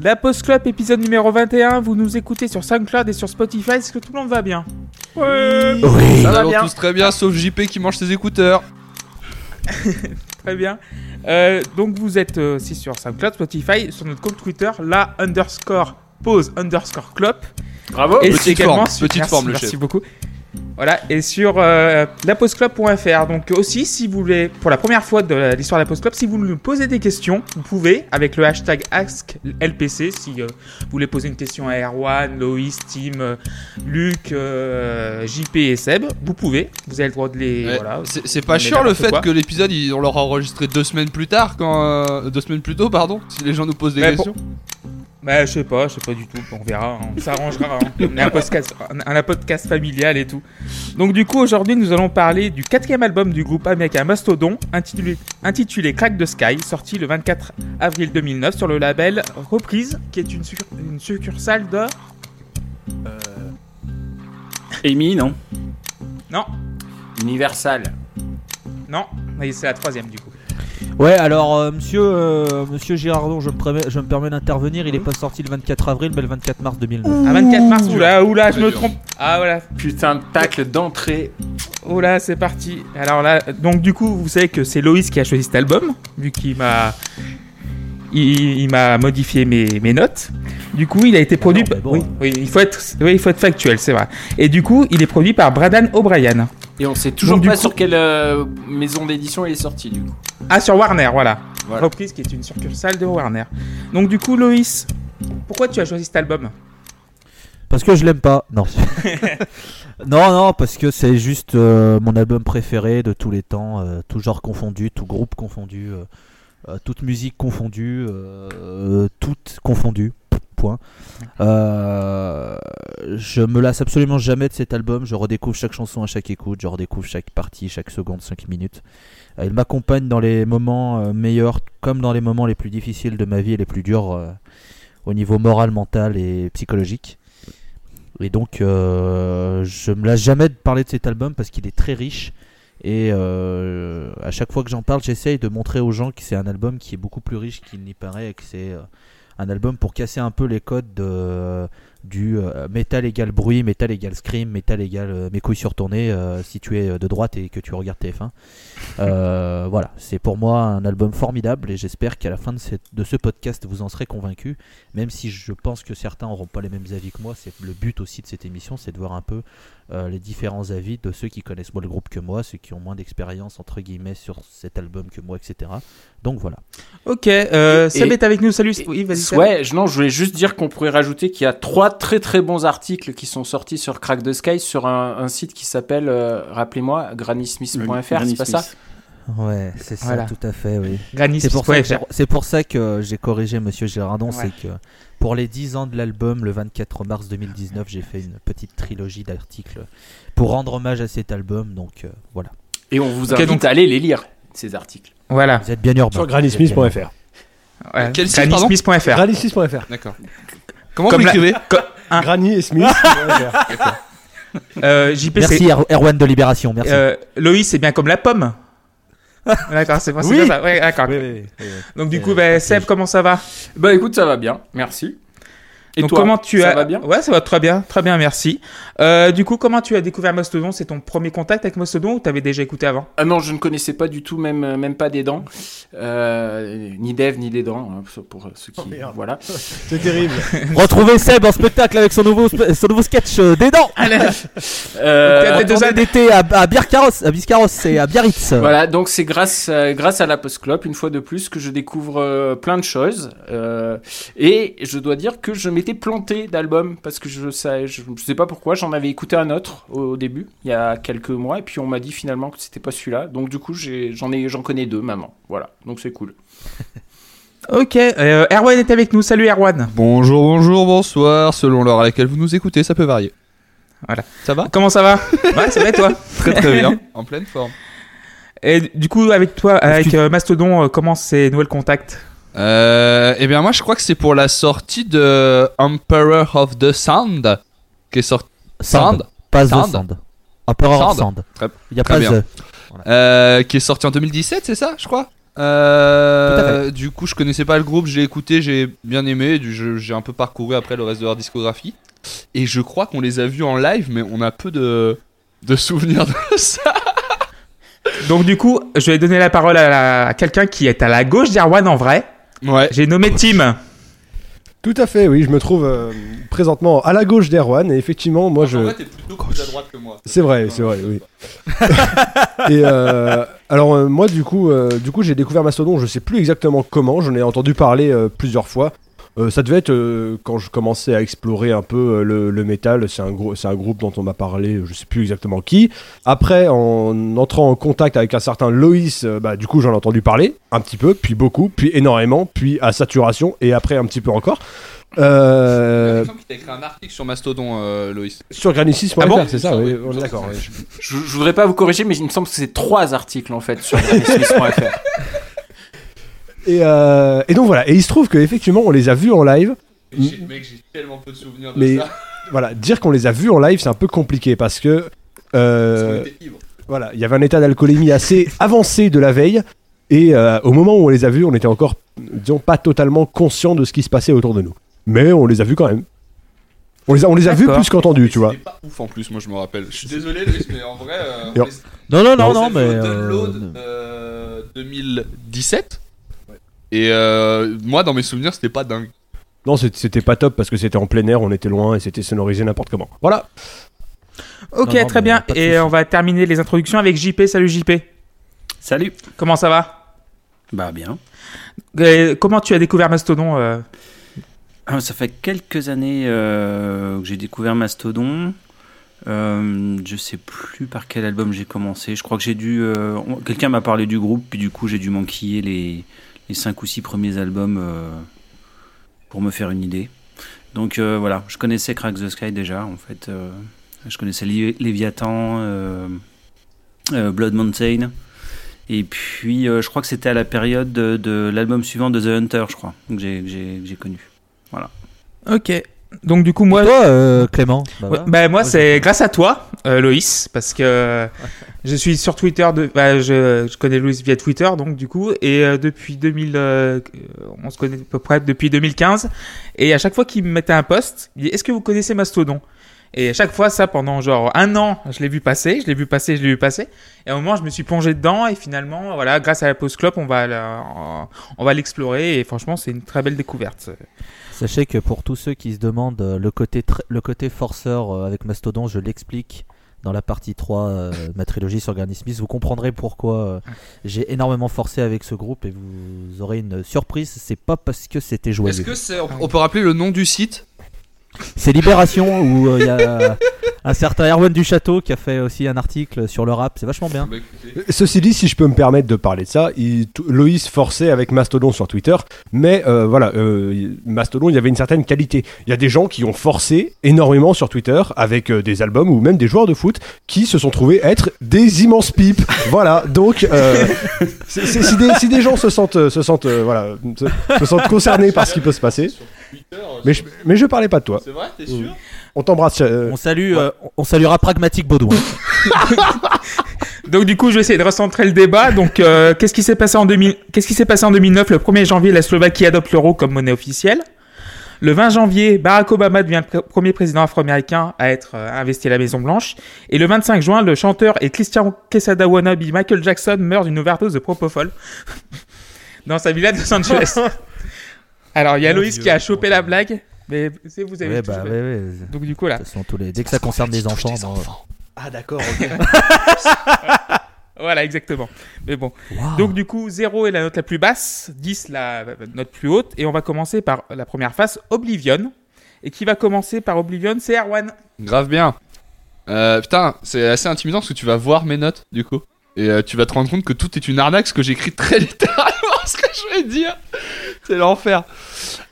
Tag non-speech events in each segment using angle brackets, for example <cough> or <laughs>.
La Post Club, épisode numéro 21. Vous nous écoutez sur SoundCloud et sur Spotify. Est-ce que tout le monde va bien Ouais. Oui. Ça va va bien. tous très bien, sauf JP qui mange ses écouteurs. <laughs> Très bien. Euh, donc vous êtes euh, aussi sur SoundCloud, Spotify, sur notre compte Twitter, la underscore pause underscore clop. Bravo. Et petite c'est également forme, sur- petite merci, forme, le merci chef. beaucoup. Voilà, et sur euh, lapostclub.fr. Donc aussi, si vous voulez, pour la première fois de l'histoire de la Post Club, si vous nous posez des questions, vous pouvez, avec le hashtag AskLPC, si euh, vous voulez poser une question à Erwan, Loïs, Tim, euh, Luc, euh, JP et Seb, vous pouvez. Vous avez le droit de les... Ouais, voilà. c'est pas chiant le fait quoi. que l'épisode on l'aura enregistré deux semaines plus tard quand deux semaines plus tôt pardon si les gens nous posent des Mais pour- questions. Bah, je sais pas, je sais pas du tout. On verra, hein. on s'arrangera. hein. On est un podcast, un, un podcast familial et tout. Donc, du coup, aujourd'hui, nous allons parler du quatrième album du groupe américain Mastodon, intitulé, intitulé Crack the Sky, sorti le 24 avril 2009 sur le label Reprise, qui est une, succur- une succursale de. Amy, non? Non, Universal. non, c'est la troisième du coup. Ouais, alors, euh, monsieur, euh, monsieur Girardon, je me, permets- je me permets d'intervenir. Il est pas sorti le 24 avril, mais le 24 mars 2009. À 24 mars, oula, oula, je me trompe. Ah, voilà, Putain de tacle d'entrée. Oh là, c'est parti. Alors là, donc du coup, vous savez que c'est Loïs qui a choisi cet album, vu qu'il m'a, il, il m'a modifié mes, mes notes. Du coup, il a été produit. non, mais bon. oui, oui, il faut être, oui, il faut être factuel, c'est vrai. Et du coup, il est produit par Bradan O'Brien. Et on sait toujours Donc, du pas coup- sur quelle euh, maison d'édition il est sorti du coup. Ah, sur Warner, voilà. Voilà. Reprise qui est une succursale de Warner. Donc du coup, Loïs, pourquoi tu as choisi cet album? Parce que je l'aime pas. Non. <laughs> non, non, parce que c'est juste euh, mon album préféré de tous les temps, euh, tout genre confondu, tout groupe confondu, euh, euh, toute musique confondue, euh, euh, toute confondue. Euh, je me lasse absolument jamais de cet album. Je redécouvre chaque chanson à chaque écoute. Je redécouvre chaque partie, chaque seconde, 5 minutes. Euh, Il m'accompagne dans les moments euh, meilleurs comme dans les moments les plus difficiles de ma vie et les plus durs au niveau moral, mental et psychologique. Et donc, je me lasse jamais de parler de cet album parce qu'il est très riche. Et à chaque fois que j'en parle, j'essaye de montrer aux gens que c'est un album qui est beaucoup plus riche qu'il n'y paraît et que c'est un album pour casser un peu les codes de, du euh, métal égale bruit, métal égale scream, métal égale euh, mes couilles surtournées euh, si tu es de droite et que tu regardes TF1. Euh, <laughs> voilà, c'est pour moi un album formidable et j'espère qu'à la fin de, cette- de ce podcast vous en serez convaincus. Même si je pense que certains n'auront pas les mêmes avis que moi, c'est le but aussi de cette émission, c'est de voir un peu euh, les différents avis de ceux qui connaissent moins le groupe que moi, ceux qui ont moins d'expérience entre guillemets sur cet album que moi, etc. Donc voilà. Ok, euh, Et- Seb et- est avec nous. Salut. Et- oui, vas-y. Ouais, je- non, je voulais juste dire qu'on pourrait rajouter qu'il y a trois très très bons articles qui sont sortis sur Crack the Sky sur un, un site qui s'appelle, euh, rappelez-moi, granny-smith.fr, c'est pas ça Ouais, c'est ça, Voilà. tout à fait, oui. Granny C'est pour, ça que j'ai- c'est pour ça que j'ai corrigé Monsieur Girardon, Ouais. c'est que pour les 10 ans de l'album, le 24 mars 2019, j'ai fait une petite trilogie d'articles pour rendre hommage à cet album, donc euh, voilà. Et on vous invite donc- à aller les lire, ces articles. Voilà. Vous êtes bien urbain. Sur granny-smith.fr. Ouais. Quel site. D'accord. Comment Comme vous la- l'écrivez <laughs> Un. Granny et Smith.fr. <laughs> Euh, JP, Merci Er- Erwan de Libération, merci. Euh, Loïs, c'est bien comme la pomme. <laughs> d'accord, c'est c'est Oui. Ouais, d'accord. Oui, oui. Donc du coup, bah, Seb, comment ça va? Bah écoute, ça va bien, merci. Et Donc toi, comment tu ça as va bien? Ouais, ça va très bien, très bien, merci. Euh, du coup, comment tu as découvert Mastodon? C'est ton premier contact avec Mastodon ou t'avais déjà écouté avant? Ah non, je ne connaissais pas du tout, même, même pas des dents. Euh, ni d'Eve, ni des dents, hein, pour ceux qui... Oh, merde. voilà. <laughs> C'est terrible. <laughs> Retrouvez Seb en spectacle avec son nouveau, son nouveau sketch euh, des dents <laughs> Euh, des deux Tournée d'été à, à Biercaros, à Biscarros et à Biarritz. Voilà, donc c'est grâce, euh, grâce à la Post Club, une fois de plus, que je découvre euh, plein de choses. Euh, et je dois dire que je m'étais planté d'album parce que je sais, je, je sais pas pourquoi, j'en avais écouté un autre au, au début, il y a quelques mois, et puis on m'a dit finalement que c'était pas celui-là. Donc du coup, j'en ai, j'en connais deux maintenant. Voilà, donc c'est cool. <laughs> Ok, euh, Erwan est avec nous. Salut Erwan. Bonjour, bonjour, bonsoir. Selon l'heure à laquelle vous nous écoutez, ça peut varier. Voilà. Ça va? Comment ça va? Ouais, ça va et toi? <laughs> Très très bien. En pleine forme. Et du coup, avec toi, avec euh, Mastodon, euh, comment c'est Noël Contact? Euh, eh bien, moi, je crois que c'est pour la sortie de Emperor of the Sound qui est sorti. Sand. Pas The Sand. Sand. Emperor of Sand. Sand. Très- Il y a très pas bien. The. euh, qui est sorti en 2017, c'est ça, je crois? Tout à euh, du coup, je connaissais pas le groupe, je l'ai écouté, j'ai bien aimé. J'ai un peu parcouru après le reste de leur discographie. Et je crois qu'on les a vus en live, mais on a peu de, de souvenirs de <laughs> ça. Donc du coup, je vais donner la parole à quelqu'un qui est à la gauche d'Erwan en vrai. Ouais. J'ai nommé Tim. Tout à fait, oui, je me trouve euh, présentement à la gauche d'Erwan et effectivement, moi je. t'es plutôt plus à droite que moi. C'est vrai, c'est vrai, oui. <laughs> et euh, alors euh, moi du coup, euh, du coup j'ai découvert Mastodon, je sais plus exactement comment, j'en ai entendu parler euh, plusieurs fois. Euh, ça devait être euh, quand je commençais à explorer un peu euh, le, le métal. C'est un, gros- c'est un groupe dont on m'a parlé, je sais plus exactement qui. Après, en entrant en contact avec un certain Loïs, euh, bah, du coup j'en ai entendu parler un petit peu, puis beaucoup, puis énormément, puis à saturation, et après un petit peu encore. Euh, Il t'a écrit un article sur Mastodon, euh, Loïs. sur granicis.fr, Ah bon c'est ça, oui, on est d'accord. oui. Je, je voudrais pas vous corriger, mais il me semble que c'est trois articles en fait sur <laughs> smith.fr. Et, euh, et donc voilà, et il se trouve qu'effectivement on les a vus en live. Mec, j'ai tellement peu de souvenirs de Mais- ça. <laughs> Voilà, dire qu'on les a vus en live c'est un peu compliqué parce que euh, Parce voilà, il y avait un état d'alcoolémie assez avancé de la veille et euh, au moment où on les a vus on était encore, disons, pas totalement conscient de ce qui se passait autour de nous. Mais on les a vus quand même. On les a, on les a vus plus qu'entendus, tu vois. C'était pas ouf en plus, moi je me rappelle. Je suis désolé, Loïs, mais en vrai. euh, on les- Non, non, non, on non, mais. fait au euh, Download euh, 2017. Et euh, moi, dans mes souvenirs, c'était pas dingue. Non, c'était pas top parce que c'était en plein air, on était loin et c'était sonorisé n'importe comment. Voilà. Ok, Non, non, très bien. Et on va terminer les introductions avec JP. Salut JP. Salut. Comment ça va? Bah bien. Euh, Comment tu as découvert Mastodon euh? Ah, Ça fait quelques années euh, que j'ai découvert Mastodon. Euh, je sais plus par quel album j'ai commencé. Je crois que j'ai dû. euh, Quelqu'un m'a parlé du groupe, puis du coup j'ai dû manquiller les les cinq ou six premiers albums euh, pour me faire une idée. Donc euh, voilà, je connaissais Crack the Sky déjà en fait. euh, je connaissais Lé- Léviathan, Blood Mountain. Et puis, je crois que c'était à la période de, de l'album suivant de The Hunter, je crois, que j'ai- connu. Ok. Donc du coup, moi, Toi, euh, Clément bah, Ouais, bah, moi, c'est grâce à toi, euh, Loïs, parce que euh, je suis sur Twitter. De, bah, je, je connais Loïs via Twitter, donc du coup, et euh, depuis 2000, euh, on se connaît à peu près depuis 2015. Et à chaque fois qu'il me mettait un post, il dit Est-ce que vous connaissez Mastodon? Et à chaque fois, ça pendant genre un an, je l'ai vu passer, je l'ai vu passer, je l'ai vu passer. Et à un moment, je me suis plongé dedans, et finalement, voilà, grâce à la Post Club, on va, la- on va l'explorer. Et franchement, c'est une très belle découverte. Sachez que pour tous ceux qui se demandent euh, le côté, le côté forceur euh, avec Mastodon, je l'explique dans la partie 3 euh, de ma trilogie sur Granny Smith. Vous comprendrez pourquoi j'ai énormément forcé avec ce groupe et vous aurez une surprise. C'est pas parce que c'était Est-ce joyeux. que on peut rappeler le nom du site? C'est Libération où euh, il y a un certain Erwan du Château qui a fait aussi un article sur le rap. C'est vachement bien. Ceci dit, si je peux me permettre de parler de ça, il- Loïs forçait avec Mastodon sur Twitter, mais euh, voilà, euh, Mastodon, il y avait une certaine qualité. Il y a des gens qui ont forcé énormément sur Twitter avec des albums ou même des joueurs de foot qui se sont trouvés être des immenses pipes. <laughs> voilà, donc si, des, gens se sentent, se sentent, voilà, se sentent concernés par ce qui peut se passer, Twitter, mais je, mais je parlais pas de toi. C'est vrai, t'es sûr On t'embrasse. euh, On salue, euh, on saluera Pragmatique Baudouin. <laughs> Donc du coup, je vais essayer de recentrer le débat. Donc, euh, qu'est-ce qui s'est passé en 2000 Qu'est-ce qui s'est passé en 2009 Le 1er janvier, la Slovaquie adopte l'euro comme monnaie officielle. Le 20 janvier, Barack Obama devient le pr- premier président afro-américain à être euh, investi à la Maison Blanche. Et le 25 juin, le chanteur et Christian Quesada wannabe Michael Jackson meurt d'une overdose de propofol <laughs> dans sa villa de Los Angeles. <laughs> Alors, il y a Loïs Dieu. qui a chopé la blague, mais c'est- vous avez Ouais, bah, fait. ouais, ouais. Donc du coup là, tous les... Dès que ça concerne des enfants, bon, Ah d'accord. <laughs> <laughs> voilà exactement. Mais bon. Donc du coup, 0 est la note la plus basse, 10 la note plus haute, et on va commencer par la première phase, Oblivion. Et qui va commencer par Oblivion, c'est Erwan. Grave bien. Euh, putain, c'est assez intimidant parce que tu vas voir mes notes du coup. Et euh, tu vas te rendre compte que tout est une arnaque, parce que j'écris très <laughs> littéralement ce que je vais dire. C'est l'enfer.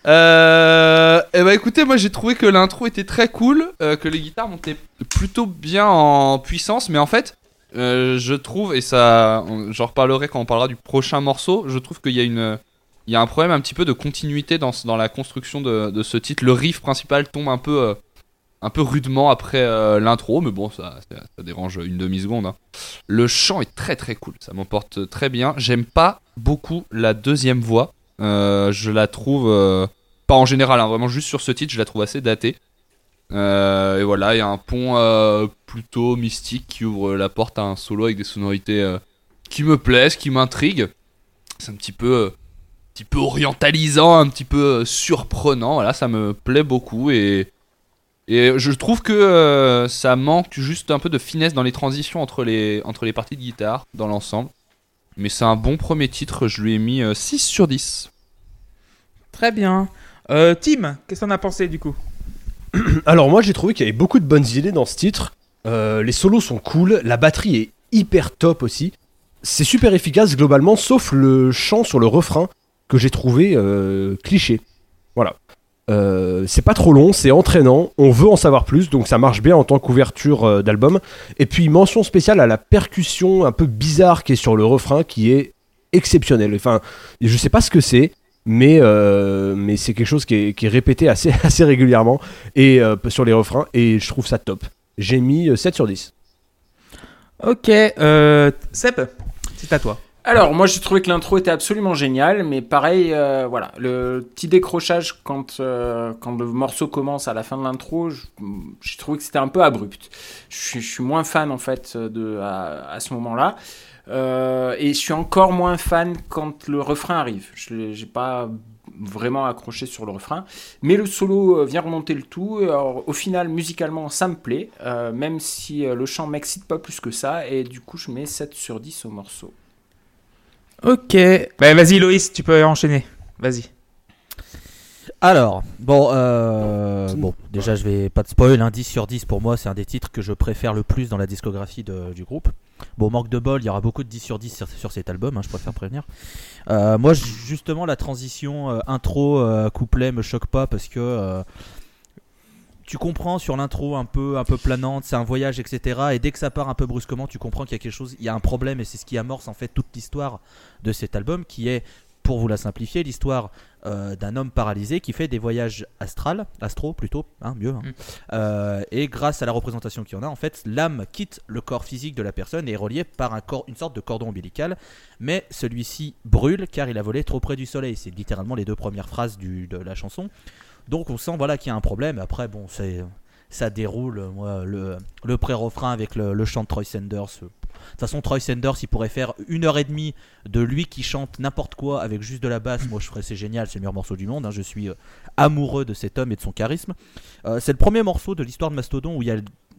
Euh, et bah écoutez, moi j'ai trouvé que l'intro était très cool, euh, que les guitares montaient plutôt bien en puissance, mais en fait, euh, je trouve, et ça, j'en reparlerai quand on parlera du prochain morceau, je trouve qu'il y a une. Il y a un problème un petit peu de continuité dans, dans la construction de, de ce titre. Le riff principal tombe un peu, un peu rudement après l'intro, mais bon, ça dérange une demi-seconde. hein. Le chant est très très cool, ça m'emporte très bien. J'aime pas beaucoup la deuxième voix. Euh, je la trouve, euh, pas en général, hein, vraiment juste sur ce titre, je la trouve assez datée. Euh, et voilà, il y a un pont plutôt mystique qui ouvre la porte à un solo avec des sonorités qui me plaisent, qui m'intriguent. C'est un petit peu, petit peu orientalisant, un petit peu surprenant. Voilà, ça me plaît beaucoup et et je trouve que ça manque juste un peu de finesse dans les transitions entre les entre les parties de guitare dans l'ensemble. Mais c'est un bon premier titre, je lui ai mis euh, 6 sur 10. Très bien. Euh, Tim, qu'est-ce qu'on a pensé du coup? <clears throat> Alors moi j'ai trouvé qu'il y avait beaucoup de bonnes idées dans ce titre. Euh, les solos sont cool, la batterie est hyper top aussi. C'est super efficace globalement, sauf le chant sur le refrain que j'ai trouvé euh, cliché. Euh, c'est pas trop long, c'est entraînant, on veut en savoir plus, donc ça marche bien en tant qu'ouverture euh, d'album. Et puis mention spéciale à la percussion un peu bizarre qui est sur le refrain, qui est exceptionnelle. Enfin, je sais pas ce que c'est, mais, euh, mais c'est quelque chose qui est, répété assez, <laughs> assez régulièrement et, sur les refrains, et je trouve ça top. J'ai mis euh, 7 sur 10. Ok, Seb, c'est à toi. Alors, moi, j'ai trouvé que l'intro était absolument géniale, mais pareil, euh, voilà, le petit décrochage quand, euh, quand le morceau commence à la fin de l'intro, j'ai trouvé que c'était un peu abrupt. Je suis, moins fan, en fait, à, ce moment-là. Euh, et je suis encore moins fan quand le refrain arrive. Je j'ai pas vraiment accroché sur le refrain. Mais le solo vient remonter le tout. Alors, au final, musicalement, ça me plaît, même si le chant m'excite pas plus que ça. Et du coup, je mets 7 sur 10 au morceau. Ok. Bah, vas-y Loïs, tu peux enchaîner. Vas-y. Alors, bon, euh, bon, déjà je vais pas de spoil, hein, 10 sur 10 pour moi, c'est un des titres que je préfère le plus dans la discographie de- du groupe. Bon, manque de bol, il y aura beaucoup de 10 sur 10 sur, sur cet album, hein, je préfère prévenir. Euh, moi, justement, la transition euh, intro, euh, couplet me choque pas parce que euh, tu comprends sur l'intro un peu, un peu planante, c'est un voyage, etc. Et dès que ça part un peu brusquement, tu comprends qu'il y a quelque chose, il y a un problème et c'est ce qui amorce en fait toute l'histoire de cet album qui est, pour vous la simplifier, l'histoire euh, d'un homme paralysé qui fait des voyages astrales, astro plutôt, hein, mieux. hein. Mm. Euh, et grâce à la représentation qu'il y en a, en fait, l'âme quitte le corps physique de la personne et est reliée par un corps, une sorte de cordon ombilical. Mais celui-ci brûle car il a volé trop près du soleil. C'est littéralement les deux premières phrases du, de la chanson. Donc on sent voilà qu'il y a un problème. Après, bon, c'est ça déroule. Moi, le, le pré-refrain avec le, le chant de Troy Sanders. De toute façon, Troy Sanders, il pourrait faire une heure et demie de lui qui chante n'importe quoi avec juste de la basse. Moi, je ferais c'est génial, c'est le meilleur morceau du monde. hein. Je suis euh, amoureux de cet homme et de son charisme. Euh, c'est le premier morceau de l'histoire de Mastodon où il y a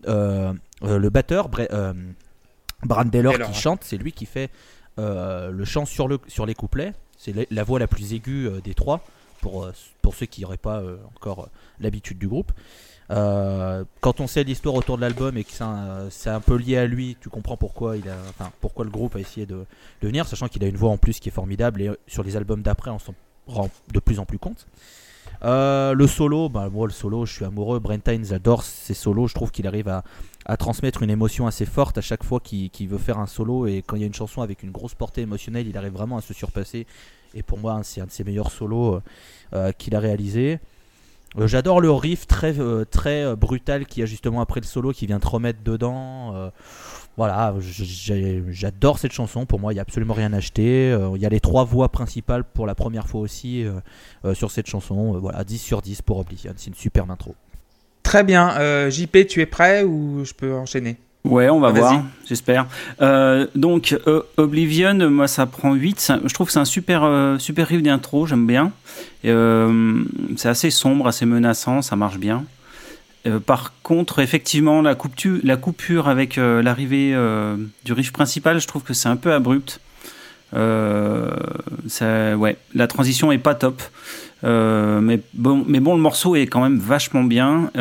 euh, euh, le batteur, Brad Taylor, qui chante. C'est lui qui fait le chant sur, le, sur les couplets. C'est la, la voix la plus aiguë des trois, pour, euh, pour ceux qui n'auraient pas euh, encore euh, l'habitude du groupe. Quand on sait l'histoire autour de l'album et que c'est un, peu lié à lui, tu comprends pourquoi il pourquoi le groupe a essayé de, venir, sachant qu'il a une voix en plus qui est formidable et sur les albums d'après on s'en rend de plus en plus compte. Le solo, bah, moi le solo, je suis amoureux. Brent Hines adore ses solos. Je trouve qu'il arrive à, transmettre une émotion assez forte à chaque fois qu'il veut faire un solo. Et quand il y a une chanson avec une grosse portée émotionnelle, il arrive vraiment à se surpasser. Et pour moi, c'est un de ses meilleurs solos euh, euh, qu'il a réalisé. Euh, J'adore le riff très, très brutal qui a justement après le solo qui vient te remettre dedans. Voilà, j'adore cette chanson. Pour moi, il n'y a absolument rien à acheter. Il y a les trois voix principales pour la première fois aussi sur cette chanson. Voilà, 10 sur 10 pour Oblivion. C'est une superbe intro. Très bien. JP, tu es prêt ou je peux enchaîner? Ouais, on va voir, j'espère. Euh, donc, euh, Oblivion, moi, ça prend 8. Ça- Je trouve que c'est un super, euh, super riff d'intro, j'aime bien. C'est assez sombre, assez menaçant, ça marche bien. Par contre, effectivement, la, coupure avec l'arrivée du riff principal, je trouve que c'est un peu abrupt. Ça, ouais, la transition est pas top. Mais, bon, mais bon, le morceau est quand même vachement bien.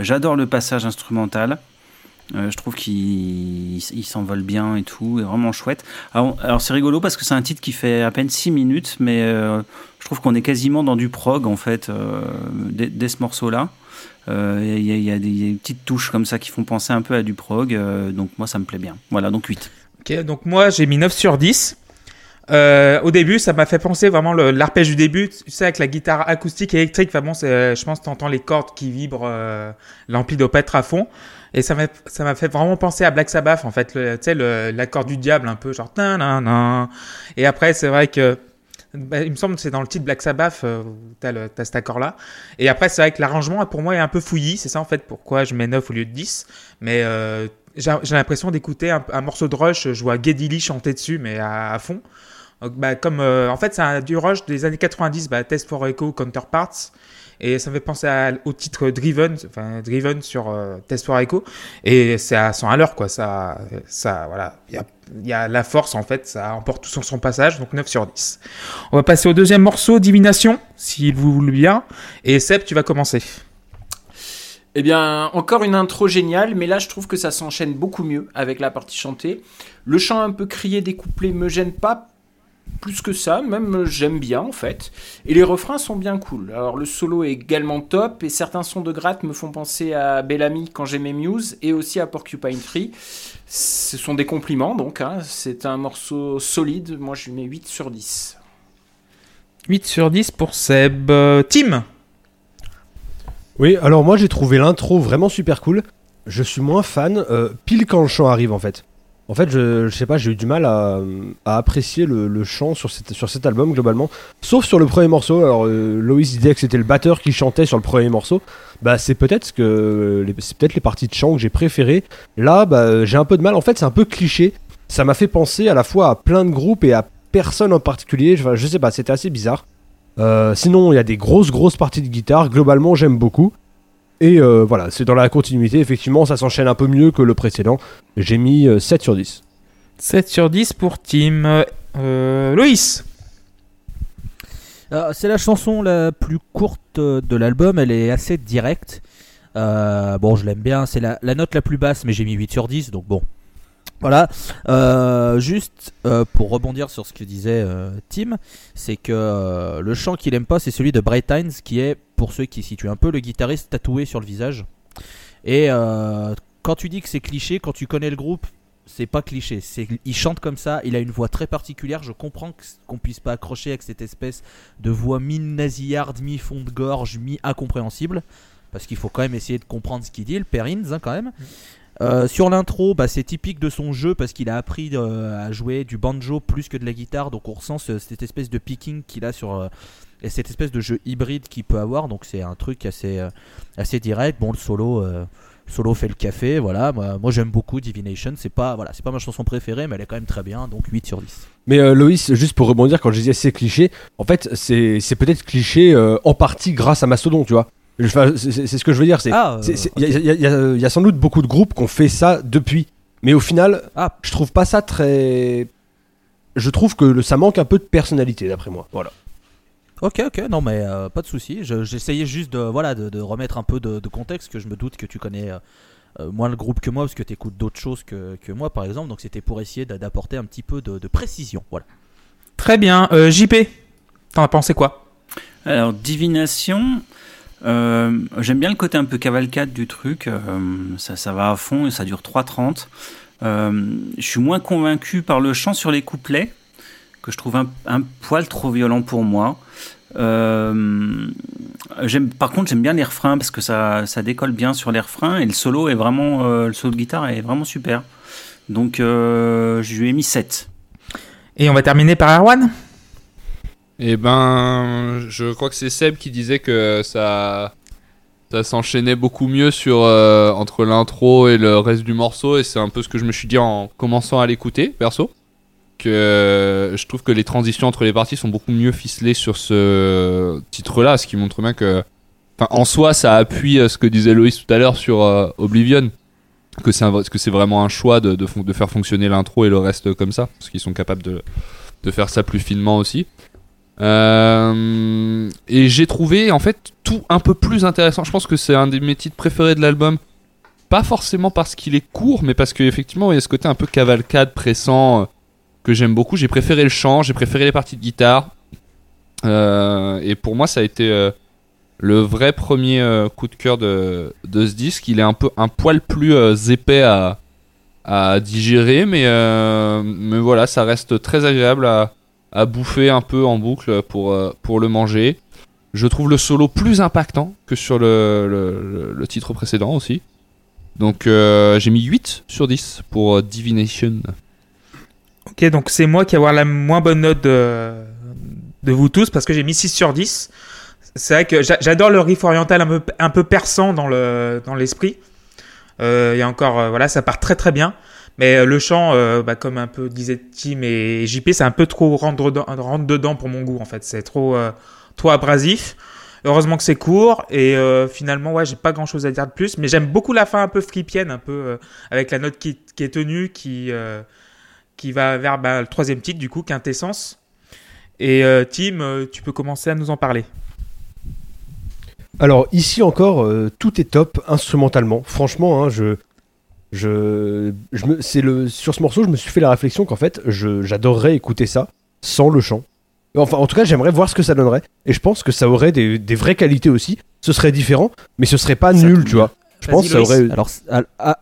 J'adore le passage instrumental. Euh, je trouve qu'il il s'envole bien et tout, est vraiment chouette. Alors, c'est rigolo parce que c'est un titre qui fait à peine 6 minutes, mais euh, je trouve qu'on est quasiment dans du prog en fait, euh, dès, ce morceau-là. Euh, Il y, a- des petites touches comme ça qui font penser un peu à du prog, donc moi ça me plaît bien. Voilà, donc 8. Ok, donc moi j'ai mis 9 sur 10. Euh, au début, ça m'a fait penser vraiment l'arpège du début, tu sais, avec la guitare acoustique électrique. Enfin bon, je pense que t'entends les cordes qui vibrent, euh, l'ampli à fond. Et ça m'a, ça m'a fait vraiment penser à Black Sabbath, en fait, tu sais, l'accord du diable un peu, genre, nan, nan, nan. Et après, c'est vrai que Bah, il me semble que c'est dans le titre Black Sabbath, euh, où t'as, t'as cet accord-là. Et après, c'est vrai que l'arrangement, pour moi, est un peu fouillis. C'est ça, en fait, pourquoi je mets 9 au lieu de 10. Mais euh, j'ai, l'impression d'écouter un, morceau de Rush. Je vois Geddy Lee chanter dessus, mais à, fond. Donc, bah, comme, euh, en fait, c'est du Rush des années 90, bah, Test for Echo, Counterparts. Et ça me fait penser au titre Driven, enfin Driven sur euh, Test for Echo. Et c'est à 100 à l'heure, quoi. Ça, ça voilà. Il y a, la force, en fait. Ça emporte tout sur son passage. Donc 9 sur 10. On va passer au deuxième morceau, Divination, s'il vous voulez bien. Et Seb, tu vas commencer. Eh bien, encore une intro géniale, mais là je trouve que ça s'enchaîne beaucoup mieux avec la partie chantée. Le chant un peu crié des couplets me gêne pas plus que ça, même euh, j'aime bien en fait. Et les refrains sont bien cool. Alors le solo est également top et certains sons de gratte me font penser à Bellamy quand j'aimais Muse et aussi à Porcupine Tree. Ce sont des compliments donc, hein. c'est un morceau solide, moi je lui mets 8 sur 10. 8 sur 10 pour Seb. Euh, Tim Oui, alors moi j'ai trouvé l'intro vraiment super cool. Je suis moins fan, euh, pile quand le chant arrive en fait. En fait, je, sais pas, j'ai eu du mal à, apprécier le, chant sur, cet album globalement. Sauf sur le premier morceau. Alors, euh, Loïs disait que c'était le batteur qui chantait sur le premier morceau. Bah, c'est peut-être les- parties de chant que j'ai préférées. Là, bah, j'ai un peu de mal. En fait, c'est un peu cliché. Ça m'a fait penser à la fois à plein de groupes et à personne en particulier. Je sais pas, c'était assez bizarre. Euh, sinon, il y a des grosses, grosses parties de guitare. Globalement, j'aime beaucoup. Et euh, voilà, c'est dans la continuité. Effectivement, ça s'enchaîne un peu mieux que le précédent. J'ai mis euh, 7 sur 10. 7 sur 10 pour Tim. Euh, euh, Loïs Euh, c'est la chanson la plus courte euh, de l'album, elle est assez directe. Euh, bon, je l'aime bien, c'est la, la note la plus basse, mais j'ai mis 8 sur 10, donc bon. Voilà. Euh, juste euh, pour rebondir sur ce que disait euh, Tim, c'est que le chant qu'il aime pas, c'est celui de Bright Hines, qui est, pour ceux qui situent un peu, le guitariste tatoué sur le visage. Et quand tu dis que c'est cliché, quand tu connais le groupe, c'est pas cliché. Il chante comme ça, il a une voix très particulière. Je comprends qu'on puisse pas accrocher avec cette espèce de voix mi-nasillarde, mi-fond de gorge, mi-incompréhensible. Parce qu'il faut quand même essayer de comprendre ce qu'il dit, le Perrins, hein, quand même. Euh, sur l'intro, bah, c'est typique de son jeu parce qu'il a appris euh, à jouer du banjo plus que de la guitare. Donc on ressent ce- cette espèce de picking qu'il a sur. euh, et cette espèce de jeu hybride qu'il peut avoir. Donc c'est un truc assez, direct. Bon, le solo. Solo fait le café, voilà. Moi, j'aime beaucoup Divination. C'est pas, voilà, c'est pas ma chanson préférée, mais elle est quand même très bien. Donc 8 sur 10. Mais euh, Loïs, juste pour rebondir, quand je disais c'est cliché, en fait, c'est peut-être cliché en partie grâce à Mastodon, tu vois. Enfin, c'est ce que je veux dire. c'est Ah, euh. Il y, a- il y a- il y a- il y a sans doute beaucoup de groupes qui ont fait ça depuis. Mais au final, Ah. je trouve pas ça très. Je trouve que le- ça manque un peu de personnalité, d'après moi. Voilà. Ok, ok, non mais euh, pas de souci. Je- J'essayais juste de, voilà, de, de remettre un peu de, de contexte, que je me doute que tu connais euh, euh, moins le groupe que moi, parce que tu écoutes d'autres choses que, que moi, par exemple. Donc c'était pour essayer d'a- d'apporter un petit peu de, de précision. Voilà. Très bien. Euh, JP, t'en as pensé quoi? Alors, divination, euh, j'aime bien le côté un peu cavalcade du truc. euh, ça, va à fond et ça dure 3.30. Euh, je suis moins convaincu par le chant sur les couplets, que je trouve un, poil trop violent pour moi. Euh, par contre, j'aime bien les refrains parce que ça, décolle bien sur les refrains et le solo est vraiment, le solo de guitare est vraiment super. Donc, je lui ai mis 7. Et on va terminer par Erwan? Et ben, je crois que c'est Seb qui disait que ça, ça s'enchaînait beaucoup mieux sur euh, entre l'intro et le reste du morceau, et c'est un peu ce que je me suis dit en commençant à l'écouter, perso. Que euh, je trouve que les transitions entre les parties sont beaucoup mieux ficelées sur ce titre-là, ce qui montre bien que, en soi, ça appuie euh, ce que disait Loïs tout à l'heure sur Oblivion, que c'est que c'est vraiment un choix de, faire fonctionner l'intro et le reste comme ça, parce qu'ils sont capables de faire ça plus finement aussi. Euh, et j'ai trouvé en fait tout un peu plus intéressant. Je pense que c'est un de mes titres préférés de l'album. Pas forcément parce qu'il est court, mais parce qu'effectivement il y a ce côté un peu cavalcade, pressant, euh, que j'aime beaucoup. J'ai préféré le chant, j'ai préféré les parties de guitare. Euh, et pour moi ça a été le vrai premier coup de cœur de, de ce disque. Il est un peu un poil plus épais à, à digérer, mais, mais voilà, ça reste très agréable à, à bouffer un peu en boucle pour, euh, pour le manger. Je trouve le solo plus impactant que sur le, le, titre précédent aussi. Donc euh, j'ai mis 8 sur 10 pour euh, Divination. Ok, donc c'est moi qui vais avoir la moins bonne note de, vous tous parce que j'ai mis 6 sur 10. C'est vrai que j'a- j'adore le riff oriental un peu, un peu perçant dans le dans l'esprit. Euh, Il y encore, voilà, ça part très très bien. Mais euh, le chant, euh, bah, comme un peu disait Tim et JP, c'est un peu trop rentre dedans, pour mon goût en fait. C'est trop euh, trop abrasif. Heureusement que c'est court et finalement ouais j'ai pas grand chose à dire de plus mais j'aime beaucoup la fin un peu flippienne un peu avec la note qui, est tenue qui qui va vers bah, le troisième titre du coup Quintessence et Tim tu peux commencer à nous en parler Alors ici encore, tout est top instrumentalement. Franchement, hein, je, je, je me, c'est le sur ce morceau, je me suis fait la réflexion qu'en fait, je, j'adorerais écouter ça sans le chant. Enfin, en tout cas, j'aimerais voir ce que ça donnerait. Et je pense que ça aurait des, des vraies qualités aussi. Ce serait différent, mais ce serait pas Ça nul, tu vois. Je pense que ça aurait. Alors,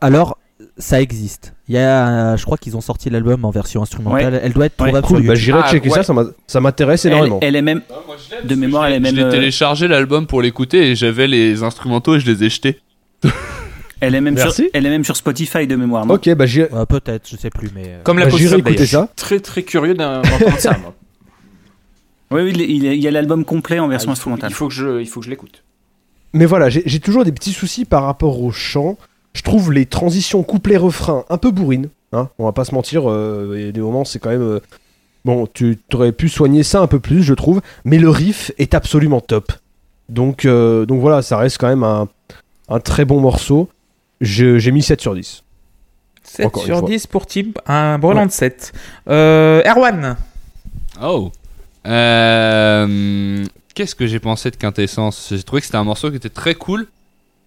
alors ça existe. Il y a, je crois qu'ils ont sorti l'album en version instrumentale. Elle doit être Ouais. trouvable Cool, sur bah YouTube. j'irai Ah, checker ouais. ça, ça, m'a- ça m'intéresse Elle, énormément. elle est même. De mémoire, elle est même, Je l'ai euh, téléchargé l'album pour l'écouter et j'avais les instrumentaux et je les ai jetés. <laughs> Elle est même, sur, Merci. elle est même sur Spotify de mémoire. non? Ok, bah j'irai, Euh, Peut-être, je sais plus, mais. euh, comme la bah, j'irai écouter d'ailleurs. ça. Très très curieux d'un- d'entendre ça. <laughs> moi. Oui, oui, il, y a l'album complet en Ah, version il, faut, instrumentale. il faut que je, il faut que je l'écoute. Mais voilà, j'ai j'ai toujours des petits soucis par rapport au chant. Je trouve les transitions couplet-refrain un peu bourrines. Hein, on va pas se mentir, euh, il y a des moments, c'est quand même. euh, Bon, tu aurais pu soigner ça un peu plus, je trouve. Mais le riff est absolument top. Donc, euh, donc voilà, ça reste quand même un, un très bon morceau. Je- J'ai mis 7 sur 10. 7 Encore une sur fois. 10 pour Tim un brelan de 7 euh, Erwan Oh. Euh, Qu'est-ce que j'ai pensé de Quintessence? J'ai trouvé que c'était un morceau qui était très cool.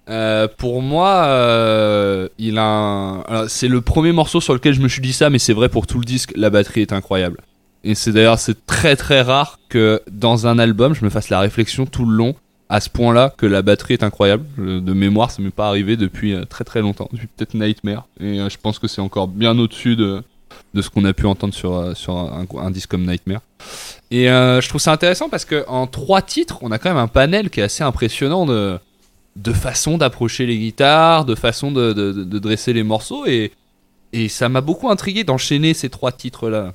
Euh, pour moi, euh, il a un... alors, c'est le premier morceau sur lequel je me suis dit ça, mais c'est vrai pour tout le disque. La batterie est incroyable. Et c'est d'ailleurs c'est très très rare que dans un album je me fasse la réflexion tout le long à ce point-là que la batterie est incroyable. Je- De mémoire, ça m'est pas arrivé depuis euh, très très longtemps, depuis peut-être Nightmare. Et euh, je pense que c'est encore bien au-dessus de de ce qu'on a pu entendre sur euh, sur un, disque comme Nightmare. Et euh, je trouve ça intéressant parce que en trois titres, on a quand même un panel qui est assez impressionnant de, de façon d'approcher les guitares, de façon de, de- dresser les morceaux. Et, et ça m'a beaucoup intrigué d'enchaîner ces trois titres-là.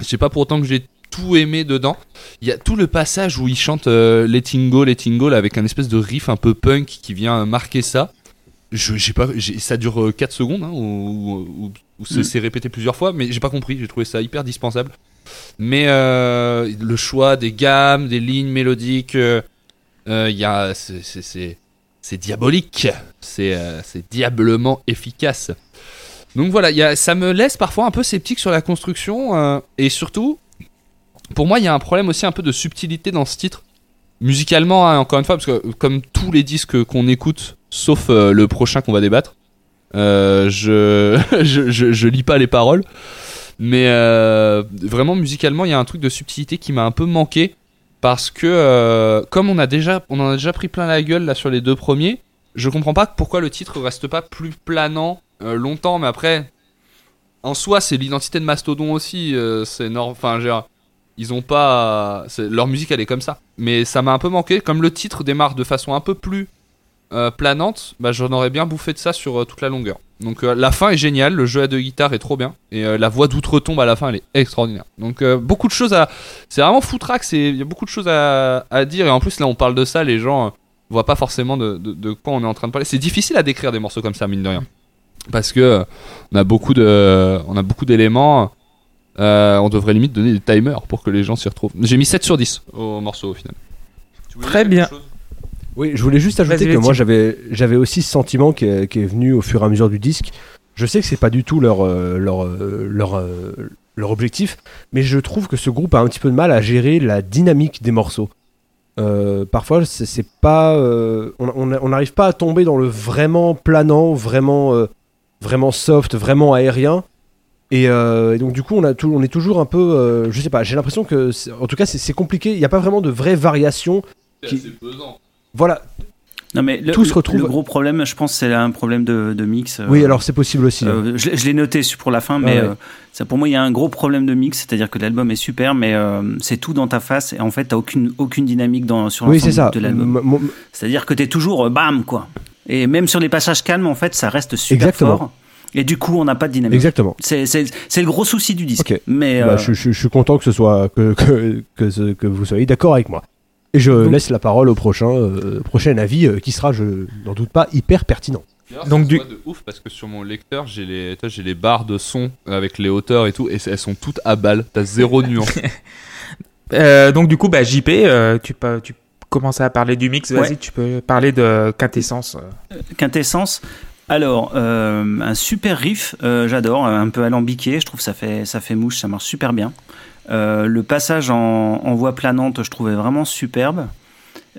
Je sais pas pour autant que j'ai tout aimé dedans. Il y a tout le passage où il chante euh, Letting Go, Letting Go, là, avec un espèce de riff un peu punk qui vient marquer ça. Je, j'ai pas, j'ai- ça dure 4 secondes, hein, c'est, Mm. c'est répété plusieurs fois, mais j'ai pas compris, j'ai trouvé ça hyper dispensable. Mais euh, le choix des gammes, des lignes mélodiques, euh, euh, y a, c'est, c'est, c'est, c'est diabolique, c'est, euh, c'est diablement efficace. Donc voilà, il y a, ça me laisse parfois un peu sceptique sur la construction, euh, et surtout, pour moi, il y a un problème aussi un peu de subtilité dans ce titre. Musicalement, hein, encore une fois, parce que comme tous les disques qu'on écoute, sauf euh, le prochain qu'on va débattre, euh, je, <laughs> je, je, je lis pas les paroles. Mais euh, vraiment, musicalement, il y a un truc de subtilité qui m'a un peu manqué. Parce que, euh, comme on, a déjà, on en a déjà pris plein la gueule là sur les deux premiers, je comprends pas pourquoi le titre reste pas plus planant euh, longtemps. Mais après, en soi, c'est l'identité de Mastodon aussi. euh, c'est Enfin, ils ont pas. Leur musique, elle est comme ça. Mais ça m'a un peu manqué. Comme le titre démarre de façon un peu plus euh, planante, bah, j'en aurais bien bouffé de ça sur euh, toute la longueur. Donc euh, la fin est géniale, le jeu à deux guitares est trop bien, et la voix d'outre-tombe à la fin elle est extraordinaire. Donc beaucoup de choses à... C'est vraiment c'est- il y a beaucoup de choses à, dire, et en plus là on parle de ça, les gens voient pas forcément de, de- de quoi on est en train de parler. C'est difficile à décrire des morceaux comme ça, mine de rien. Parce que on on a beaucoup d'éléments. Euh, on devrait limite donner des timers pour que les gens s'y retrouvent. J'ai mis 7 sur 10 au morceau au final. Tu Très bien. Oui, je voulais juste ajouter que moi j'avais j'avais aussi ce sentiment qui est, qui est venu au fur et à mesure du disque. Je sais que c'est pas du tout leur euh, leur euh, leur leur objectif, mais je trouve que ce groupe a un petit peu de mal à gérer la dynamique des morceaux. Euh, parfois, c'est c'est pas euh, on n'arrive pas à tomber dans le vraiment planant, vraiment euh, vraiment soft, vraiment aérien. Et, euh, et donc du coup, on a tout, on est toujours un peu, euh, je sais pas. J'ai l'impression que, en tout cas, c'est compliqué. Il n'y a pas vraiment de vraie variation. C'est Qui- assez pesant. Voilà, Non, mais le, Tout se retrouve- le gros problème, je pense, c'est un problème de, de mix. euh, Oui, alors c'est possible aussi. hein. euh, je, je l'ai noté pour la fin, mais Ouais, ouais. euh, ça, pour moi, il y a un gros problème de mix, c'est-à-dire que l'album est super, mais euh, c'est tout dans ta face, et en fait, t'as aucune, aucune dynamique dans, sur oui, l'ensemble de l'album. C'est-à-dire que t'es toujours euh, bam, quoi. Et même sur les passages calmes, en fait, ça reste super Exactement. fort. Et du coup, on n'a pas de dynamique. Exactement. C'est le gros souci du disque. Mais Bah, euh, je, je- je suis content que ce soit que, que, que, ce- que vous soyez d'accord avec moi. Et je Donc- laisse la parole au prochain, euh, prochain avis euh, qui sera, je n'en doute pas, hyper pertinent. Donc, du- de ouf parce que sur mon lecteur, j'ai les, j'ai les barres de son avec les hauteurs et tout, et elles sont toutes à balle. T'as zéro <laughs> nuance. Euh, donc du coup, bah, JP, euh, tu peux, tu commences à parler du mix. Vas-y, Ouais. tu peux parler de quintessence. euh. Quintessence. Alors, euh, un super riff, euh, j'adore, un peu alambiqué, je trouve ça fait, ça fait mouche, ça marche super bien. Euh, le passage en, en voix planante, je trouvais vraiment superbe.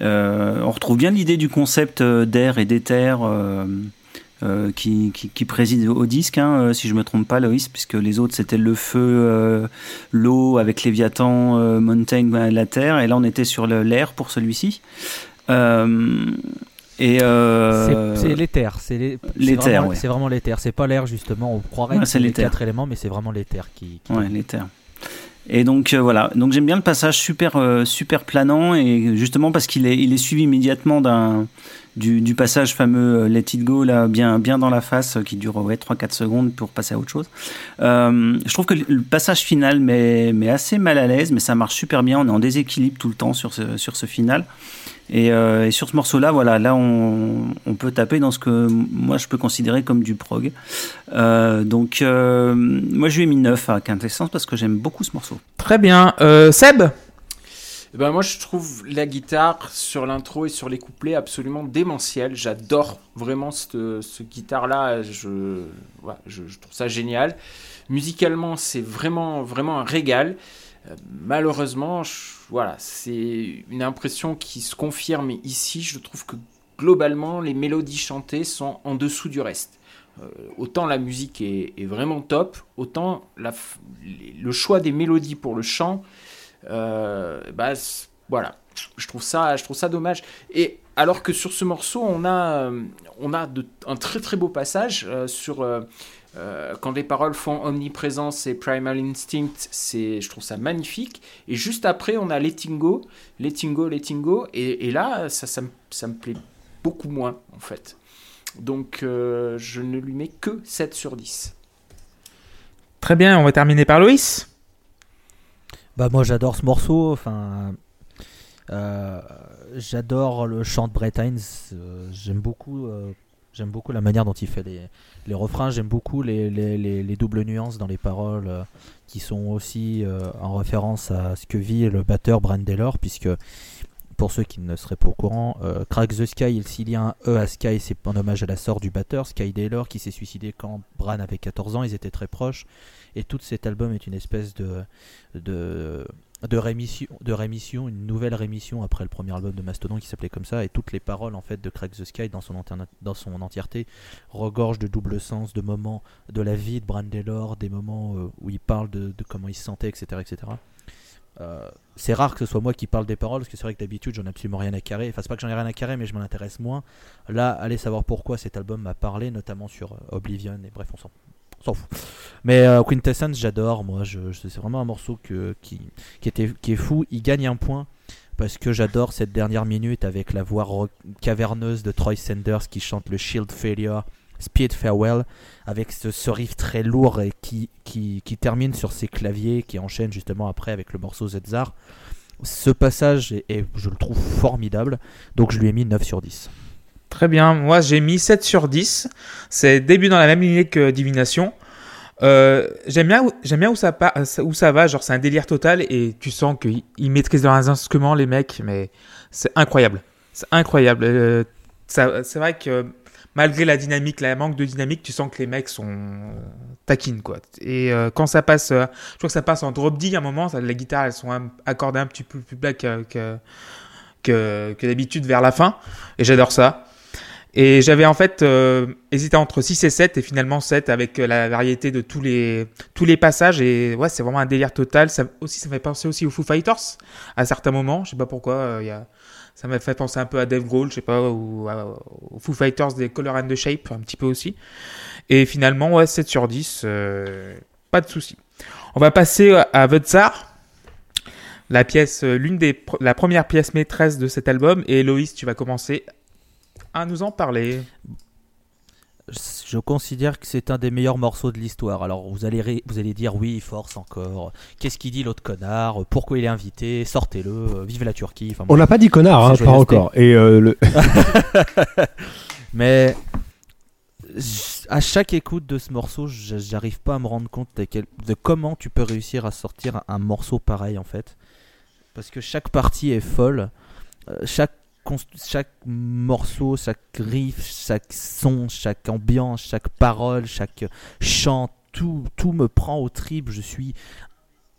Euh, on retrouve bien l'idée du concept euh, d'air et d'éther euh, euh, qui, préside au disque, hein, euh, si je me trompe pas, Loïs, puisque les autres c'était le feu, euh, l'eau avec Léviathan, euh, Mountain, la terre, et là on était sur l'air pour celui-ci. Euh, et euh, C'est l'éther, c'est les- c'est l'éther, vraiment- ouais. C'est vraiment l'éther, c'est pas l'air justement. On croirait Ouais, que c'est les quatre éléments, mais c'est vraiment l'éther qui. qui- Ouais, l'éther. Et donc euh, voilà, donc j'aime bien le passage super euh, super planant et justement parce qu'il est il est suivi immédiatement d'un du, du passage fameux euh, Let It Go là bien bien dans la face qui dure ouais 3 4 secondes pour passer à autre chose. Euh, je trouve que le le passage final mais mais assez mal à l'aise mais ça marche super bien, on est en déséquilibre tout le temps sur ce sur ce final. Et, euh, et sur ce morceau-là, voilà, là on, on peut taper dans ce que moi je peux considérer comme du prog. Euh, donc euh, moi je lui ai mis 9 à Quintessence parce que j'aime beaucoup ce morceau. Très bien. Euh, Seb? Eh ben moi je trouve la guitare sur l'intro et sur les couplets absolument démentielle. J'adore vraiment ce, ce guitare là. Je, voilà, je, je trouve ça génial. Musicalement c'est vraiment vraiment un régal. Euh, Malheureusement, voilà, c'est une impression qui se confirme ici. Je trouve que globalement les mélodies chantées sont en dessous du reste. Euh, autant la musique est, vraiment top, autant le choix des mélodies pour le chant euh, bah, voilà, je trouve ça, je trouve ça dommage. Et alors que sur ce morceau, on a, on a un très très beau passage sur euh, quand les paroles font omniprésence et primal instinct, c'est, je trouve ça magnifique. Et juste après, on a letting go, letting go, letting go, et, et là, ça, ça, me, ça me plaît beaucoup moins en fait. Donc, euh, je ne lui mets que 7 sur 10. Très bien, on va terminer par Loïs. Bah moi j'adore ce morceau. Enfin, euh, j'adore le chant de euh, j'aime beaucoup. J'aime beaucoup la manière dont il fait les, les refrains. J'aime beaucoup les, les, les- les doubles nuances dans les paroles euh, qui sont aussi euh, en référence à ce que vit le batteur Brand Taylor, puisque pour ceux qui ne seraient pas au courant, euh, Crack the Sky, il- s'il y a un E à Sky, c'est en hommage à la sœur du batteur, Sky Taylor, qui s'est suicidé quand Bran avait 14 ans. Ils étaient très proches. Et tout cet album est une espèce de, de, de, rémission, une nouvelle rémission après le premier album de Mastodon qui s'appelait comme ça. Et toutes les paroles en fait de Crack the Sky dans son, dans son entièreté regorgent de double sens, de moments de la vie de Bran Taylor, des moments euh, où il parle de, comment il se sentait, etc. etc. Euh, c'est rare que ce soit moi qui parle des paroles parce que c'est vrai que d'habitude j'en ai absolument rien à carrer. Enfin, c'est pas que j'en ai rien à carrer, mais je m'en intéresse moins. Là, allez savoir pourquoi cet album m'a parlé, notamment sur euh, Oblivion. Et bref, on s'en s'en. Mais euh, Quintessence, j'adore. Moi, je, c'est vraiment un morceau qui, est fou. Il gagne un point parce que j'adore cette dernière minute avec la voix caverneuse de Troy Sanders qui chante le Shield Failure, Speed Farewell, avec ce, riff très lourd et qui, termine sur ses claviers, qui enchaîne justement après avec le morceau Zetzar. Ce passage est- je le trouve formidable, donc je lui ai mis 9 sur 10. Très bien, moi j'ai mis 7 sur 10. C'est début dans la même lignée que Divination. Euh, j'aime bien, bien part, où ça va, genre c'est un délire total et tu sens qu'ils ils maîtrisent leurs instruments, les mecs, mais c'est incroyable. C'est incroyable. Euh, c'est vrai que malgré la dynamique, la manque de dynamique, tu sens que les mecs sont euh, taquines quoi. Et euh, quand ça passe, euh, je crois que ça passe en drop D à un moment, ça, les guitares elles sont un- accordées un petit peu plus bas que d'habitude vers la fin. Et j'adore ça. Et j'avais en fait euh, hésité entre 6 et 7 et finalement 7 avec euh, la variété de tous les, tous les passages. Et ouais, c'est vraiment un délire total. Ça, aussi, ça me fait penser aussi aux Foo Fighters à certains moments. Je sais pas pourquoi. euh, y a, ça m'a fait penser un peu à Dave Grohl, je sais pas, ou aux Foo Fighters des Color and the Shape, un petit peu aussi. Et finalement, ouais, 7 sur 10, euh, pas de souci. On va passer à- The Tsar, la pièce, l'une des, la première pièce maîtresse de cet album. Et Loïs, tu vas commencer à nous en parler. je considère que c'est un des meilleurs morceaux de l'histoire. Alors vous allez, ré- vous allez dire oui, force encore. Qu'est-ce qu'il dit l'autre connard? Pourquoi il est invité? Sortez-le. Vive la Turquie. Enfin, bon. On n'a pas dit connard, hein, pas encore. Et euh, le... <laughs> Mais à chaque écoute de ce morceau, j'arrive pas à me rendre compte de, quel- de comment tu peux réussir à sortir un, morceau pareil en fait. Parce que chaque partie est folle. Euh, chaque, chaque morceau, chaque riff, chaque son, chaque ambiance, chaque parole, chaque chant, tout, tout me prend au trip. Je suis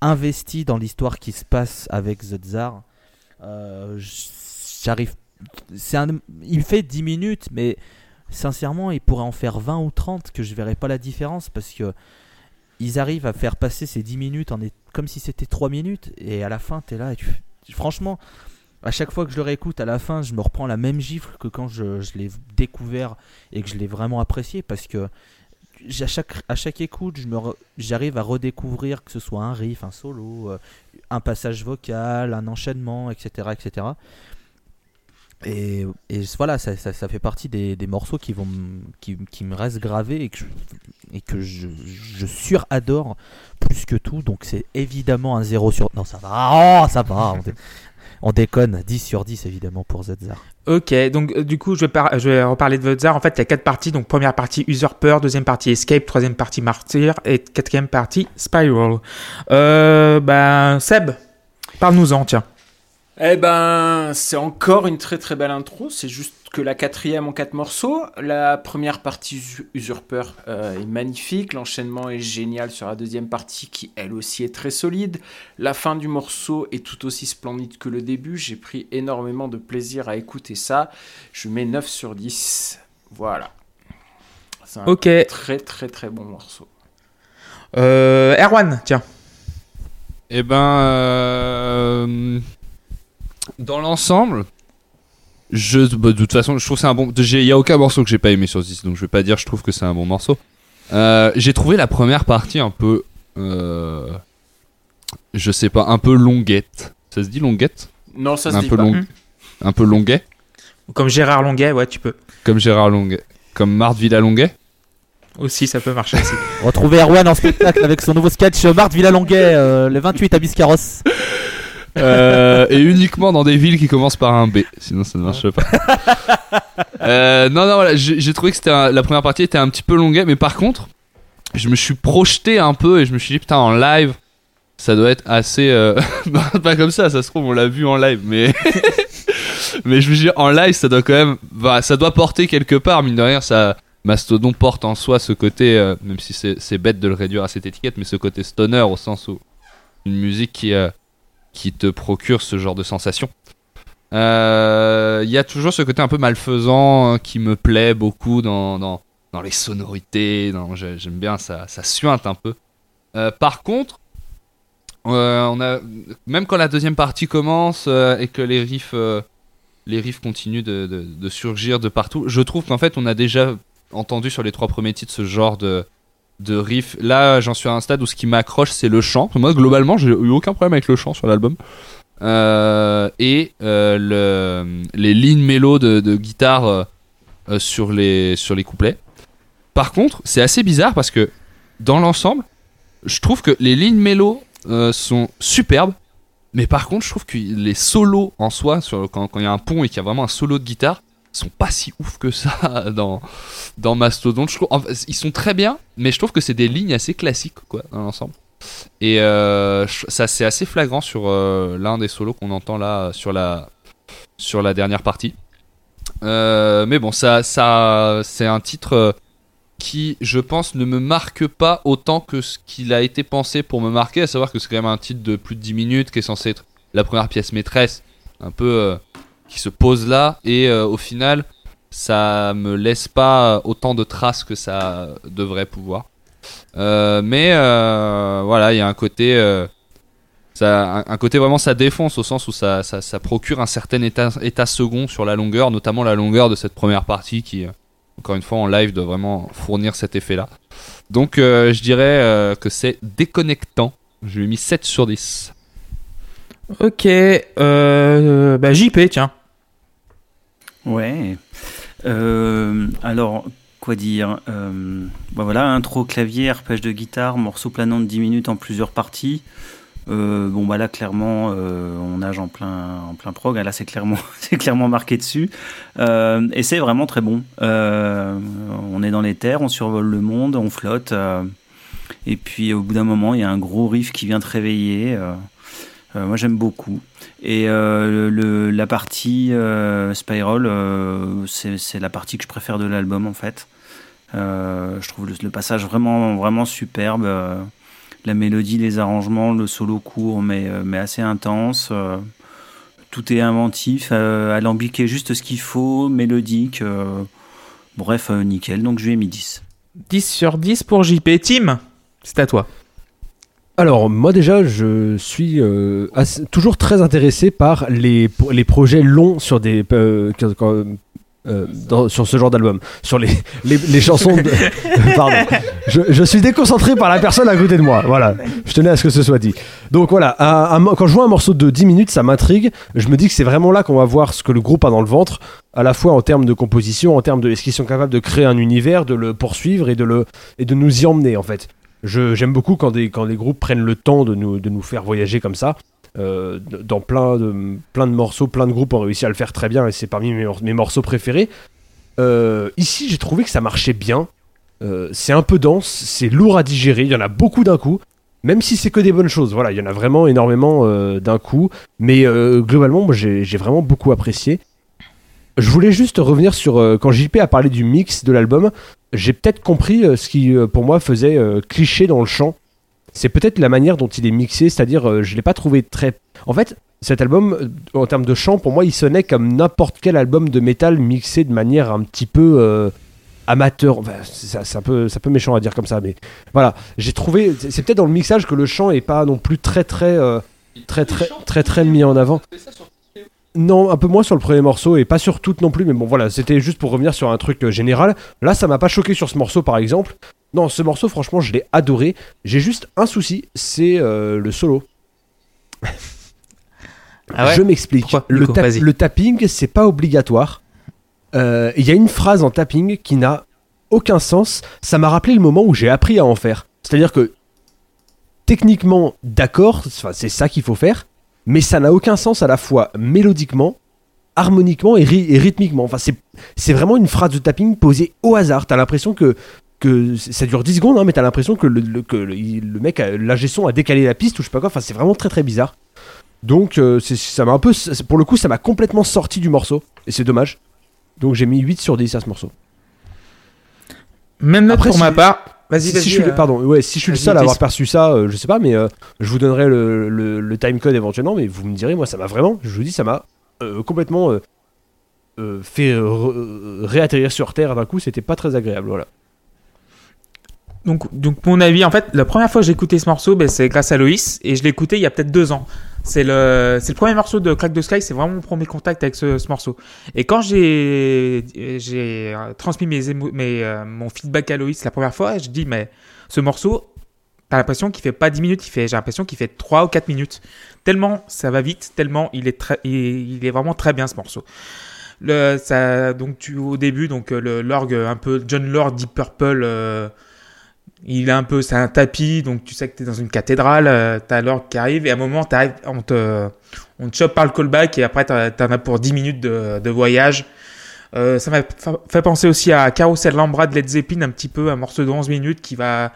investi dans l'histoire qui se passe avec The Tsar. Euh, J'arrive. Il fait 10 minutes, mais sincèrement, il pourrait en faire 20 ou 30 que je verrais pas la différence parce que ils arrivent à faire passer ces 10 minutes en est, comme si c'était 3 minutes et à la fin, tu es là et tu, franchement, à chaque fois que je le réécoute, à la fin, je me reprends la même gifle que quand je, l'ai découvert et que je l'ai vraiment apprécié parce que à chaque, à chaque écoute, j'arrive à redécouvrir que ce soit un riff, un solo, euh, un passage vocal, un enchaînement, etc. etc. Et, voilà, ça, ça, fait partie des, des morceaux qui, vont, qui, qui me restent gravés et que je, et que je, je suradore plus que tout. Donc c'est évidemment un 0 sur... Non, ça va, oh, ça va. On, dé- on déconne, 10 sur 10 évidemment pour Zedzar. Ok, donc euh, du coup, je vais, par- je reparler de Votzar. En fait, il y a quatre parties. Donc, première partie Usurper, deuxième partie Escape, troisième partie Martyr et quatrième partie Spiral. Euh, ben, Seb, parle-nous-en, tiens. Eh ben, c'est encore une très très belle intro. C'est juste que la quatrième en quatre morceaux. La première partie Usu- Usurper euh, est magnifique. L'enchaînement est génial sur la deuxième partie qui elle aussi est très solide. La fin du morceau est tout aussi splendide que le début. J'ai pris énormément de plaisir à écouter ça. Je mets 9 sur 10. Voilà. C'est un Ok, très très très bon morceau. euh, Erwan, tiens. Eh ben, euh, dans l'ensemble, je, bah, de toute façon, je trouve que c'est un bon. Il y a aucun morceau que j'ai pas aimé sur 10, donc je vais pas dire je trouve que c'est un bon morceau. Euh, j'ai trouvé la première partie un peu, euh, je sais pas, un peu longuette. Ça se dit longuette? Non, ça se Un dit peu pas. long, un peu longuet, Comme Gérard Longuet, ouais, tu peux. comme Gérard Longuet, comme Marthe Villalonguet? Aussi, ça peut marcher aussi. <laughs> Retrouvez Erwan en spectacle avec son nouveau sketch Marthe Villalonguet euh, le 28 à Biscarrosse. Euh, et uniquement dans des villes qui commencent par un B, sinon ça ne marche pas. <laughs> Euh, non, non, voilà, j'ai trouvé que c'était un- la première partie était un petit peu longuet, mais par contre, je me suis projeté un peu et je me suis dit putain en live, ça doit être assez, euh, <laughs> pas comme ça, ça se trouve on l'a vu en live, mais <laughs> mais je me suis dit en live ça doit quand même, bah, ça doit porter quelque part mine de rien, ça. Mastodon porte en soi ce côté, euh, même si c'est c'est bête de le réduire à cette étiquette, mais ce côté stoner au sens où une musique qui, euh, qui te procure ce genre de sensation. Euh, Il y a toujours ce côté un peu malfaisant hein, qui me plaît beaucoup dans, dans, les sonorités. dans- j'ai- J'aime bien, ça, ça suinte un peu. Euh, par contre, euh, on a, même quand la deuxième partie commence euh, et que les riffs, euh, les riffs continuent de surgir de partout, je trouve qu'en fait on a déjà entendu sur les trois premiers titres ce genre de, de riff. Là, j'en suis à un stade où ce qui m'accroche, c'est le chant. Moi, globalement, j'ai eu aucun problème avec le chant sur l'album. Euh, et euh, le, les lignes mélo de, guitare euh, sur, les, sur les couplets. Par contre, c'est assez bizarre parce que dans l'ensemble, je trouve que les lignes mélo sont superbes. Mais par contre, je trouve que les solos en soi, quand il y a un pont et qu'il y a vraiment un solo de guitare, sont pas si ouf que ça <laughs> dans, dans Mastodon. En fait, ils sont très bien, mais je trouve que c'est des lignes assez classiques quoi, dans l'ensemble. Et euh, ça c'est assez flagrant sur euh, l'un des solos qu'on entend là sur la, sur la dernière partie. Euh, mais bon, ça, ça, c'est un titre qui, je pense, ne me marque pas autant que ce qu'il a été pensé pour me marquer, à savoir que c'est quand même un titre de plus de 10 minutes qui est censé être la première pièce maîtresse, un peu qui se pose là, et euh, au final, ça me laisse pas autant de traces que ça devrait pouvoir. Euh, mais euh, voilà, il y a un côté, ça, un, côté vraiment ça défonce au sens où ça, ça, procure un certain état, état second sur la longueur, notamment la longueur de cette première partie qui, encore une fois, en live doit vraiment fournir cet effet-là. Donc je dirais que c'est déconnectant. Je lui ai mis 7 sur 10. Ok, bah, JP, tiens. Ouais. Euh, alors, quoi dire euh, bah voilà, intro clavier, arpège de guitare, morceau planant de 10 minutes en plusieurs parties. Euh, bon bah là clairement on nage en plein en plein prog. Ah, Là c'est clairement <laughs> c'est clairement marqué dessus et c'est vraiment très bon. On est dans les terres, on survole le monde, on flotte. et puis au bout d'un moment il y a un gros riff qui vient te réveiller. Euh, moi j'aime beaucoup. Et euh, la partie euh, euh, c'est la partie que je préfère de l'album en fait. Je trouve le, passage vraiment, vraiment superbe. la mélodie, les arrangements, le solo court mais, mais assez intense. tout est inventif, alambiqué juste ce qu'il faut, mélodique. bref, nickel. Donc je lui ai mis 10. 10 sur 10 pour JP. Tim, c'est à toi. Alors, moi déjà, je suis euh, assez- toujours très intéressé par les, les projets longs sur des. euh, euh, dans- sur ce genre d'album, sur les, les, les chansons de... <laughs> Pardon, je, je suis déconcentré par la personne à côté de moi, voilà, je tenais à ce que ce soit dit. Donc voilà, un- un mo- quand je vois un morceau de 10 minutes, ça m'intrigue, je me dis que c'est vraiment là qu'on va voir ce que le groupe a dans le ventre, à la fois en termes de composition, en termes de est-ce qu'ils sont capables de créer un univers, de le poursuivre et de, le, et de nous y emmener en fait. J'aime beaucoup quand des, quand groupes prennent le temps de nous, de nous faire voyager comme ça. Euh, dans plein de, plein de morceaux, plein de groupes ont réussi à le faire très bien et c'est parmi mes, mes morceaux préférés. Euh, ici, j'ai trouvé que ça marchait bien. Euh, c'est un peu dense, c'est lourd à digérer, il y en a beaucoup d'un coup. Même si c'est que des bonnes choses, voilà, il y en a vraiment énormément d'un coup. Mais globalement, moi j'ai vraiment beaucoup apprécié. Je voulais juste revenir sur quand JP a parlé du mix de l'album, j'ai peut-être compris euh, ce qui euh, pour moi faisait euh, cliché dans le chant. C'est peut-être la manière dont il est mixé, c'est-à-dire je l'ai pas trouvé très. En fait, cet album, en termes de chant, pour moi, il sonnait comme n'importe quel album de métal mixé de manière un petit peu amateur. Enfin, c'est un peu, un peu méchant à dire comme ça, mais voilà. J'ai trouvé. C'est peut-être dans le mixage que le chant est pas non plus très très très très très très mis en avant. Non, un peu moins sur le premier morceau et pas sur toutes non plus, mais bon voilà, c'était juste pour revenir sur un truc euh, général. Là, ça m'a pas choqué sur ce morceau par exemple. Non, ce morceau, franchement, je l'ai adoré. J'ai juste un souci, c'est euh, le solo. <laughs> Ah ouais je m'explique. Le, tapping, c'est pas obligatoire. Euh, Il y a une phrase en tapping qui n'a aucun sens. Ça m'a rappelé le moment où j'ai appris à en faire. C'est-à-dire que techniquement, d'accord, c'est ça qu'il faut faire, mais ça n'a aucun sens à la fois mélodiquement, harmoniquement et, ry- et rythmiquement. Enfin, c'est vraiment une phrase de tapping posée au hasard. T'as l'impression que ça dure 10 secondes, hein, mais t'as l'impression que, le, le- que le, mec, l'ingé son a décalé la piste ou je sais pas quoi. Enfin, c'est vraiment très très bizarre. Donc, euh, ça m'a un peu. Pour le coup, ça m'a complètement sorti du morceau. Et c'est dommage. Donc, j'ai mis 8 sur 10 à ce morceau. Même note Après, pour ma part. Vas-y, Si, vas-y. si je suis le, euh, pardon, ouais, si je suis le seul à avoir perçu ça, euh, je sais pas, mais euh, je vous donnerai le, le, le timecode éventuellement, mais vous me direz, moi, ça m'a vraiment, je vous dis, ça m'a euh, complètement euh, euh, fait euh, euh, réatterrir sur Terre d'un coup, c'était pas très agréable, voilà. Donc, donc, mon avis, en fait, la première fois que j'ai écouté ce morceau, ben, c'est grâce à Loïs, et je l'ai écouté il y a peut-être deux ans. C'est le, le premier morceau de Crack the Sky, c'est vraiment mon premier contact avec ce, ce morceau. Et quand j'ai, euh, transmis mes mes, euh, mon feedback à Loïs la première fois, je dis, mais ce morceau, t'as l'impression qu'il fait pas 10 minutes, il fait, j'ai l'impression qu'il fait 3 ou 4 minutes. Tellement ça va vite, tellement il est très, il, est vraiment très bien ce morceau. Le, ça, donc au début, donc euh, le l'orgue un peu John Lord, Deep Purple, il est un peu, c'est un tapis, donc tu sais que tu es dans une cathédrale, euh, l'orgue qui arrive, et à un moment, on te, on te chope par le callback, et après, t'en t'en as pour 10 minutes de, de voyage. Euh, ça m'a fa- fait penser aussi à Carousel Lambra de Led Zeppelin, un petit peu, un morceau de 11 minutes qui va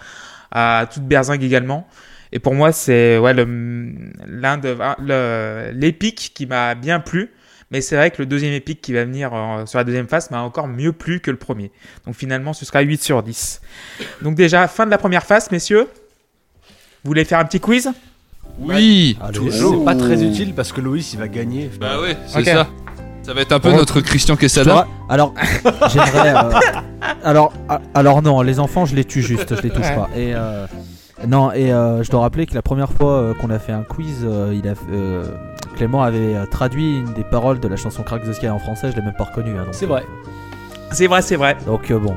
à toute berzingue également. Et pour moi, c'est ouais, l'un de l'épique qui m'a bien plu. Mais c'est vrai que le deuxième épique qui va venir euh, sur la deuxième phase m'a encore mieux plu que le premier. Donc finalement, ce sera 8 sur 10. Donc déjà, fin de la première phase, messieurs. Vous voulez faire un petit quiz? Oui C'est c'est pas très utile parce que Loïs il va gagner. Bah ouais, c'est ça. Ça va être un peu Bon. notre Christian Quesada. Alors, <laughs> j'aimerais. euh, alors, alors non, les enfants, je les tue juste, je les touche Ouais. pas. Et euh, non, et euh, je dois rappeler que la première fois euh, qu'on a fait un quiz, euh, il a, euh, Clément avait euh, traduit une des paroles de la chanson Crack the Sky en français. Je l'ai même pas reconnu. hein, C'est vrai. C'est vrai, c'est vrai. Donc euh, bon,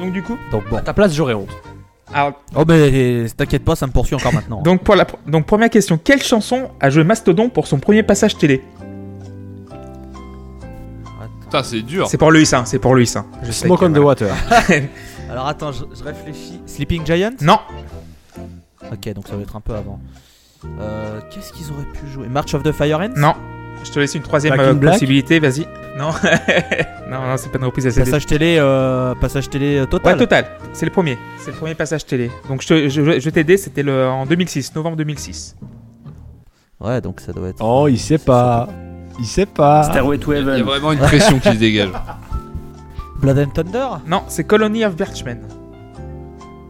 Donc du coup, donc bon. À ta place, j'aurais honte. alors, Oh mais t'inquiète pas, ça me poursuit encore maintenant. donc pour la pr- donc première question, quelle chanson a joué Mastodon pour son premier passage télé? Putain, c'est dur. C'est pour Luis, hein, c'est pour Luis. Hein. Je Smoke on the water. <laughs> Alors attends, je, je réfléchis. Sleeping Giant? Non, Ok, donc ça va être un peu avant. Euh, Qu'est-ce qu'ils auraient pu jouer? March of the Fire Ants non. Je te laisse une troisième Back in euh, Black? possibilité, vas-y. Non, <laughs> non, non, c'est pas une reprise. Passage télé, euh, passage télé euh, Ouais, total. total. C'est le premier. C'est le premier passage télé. Donc je, te- je, je vais t'aider, c'était le, en 2006, novembre 2006. Ouais, donc ça doit être. Oh, il sait pas. Il sait pas. Stairway to Il y a Heaven. vraiment une pression qui se dégage. Blood and Thunder? Non, c'est Colony of Birchmen.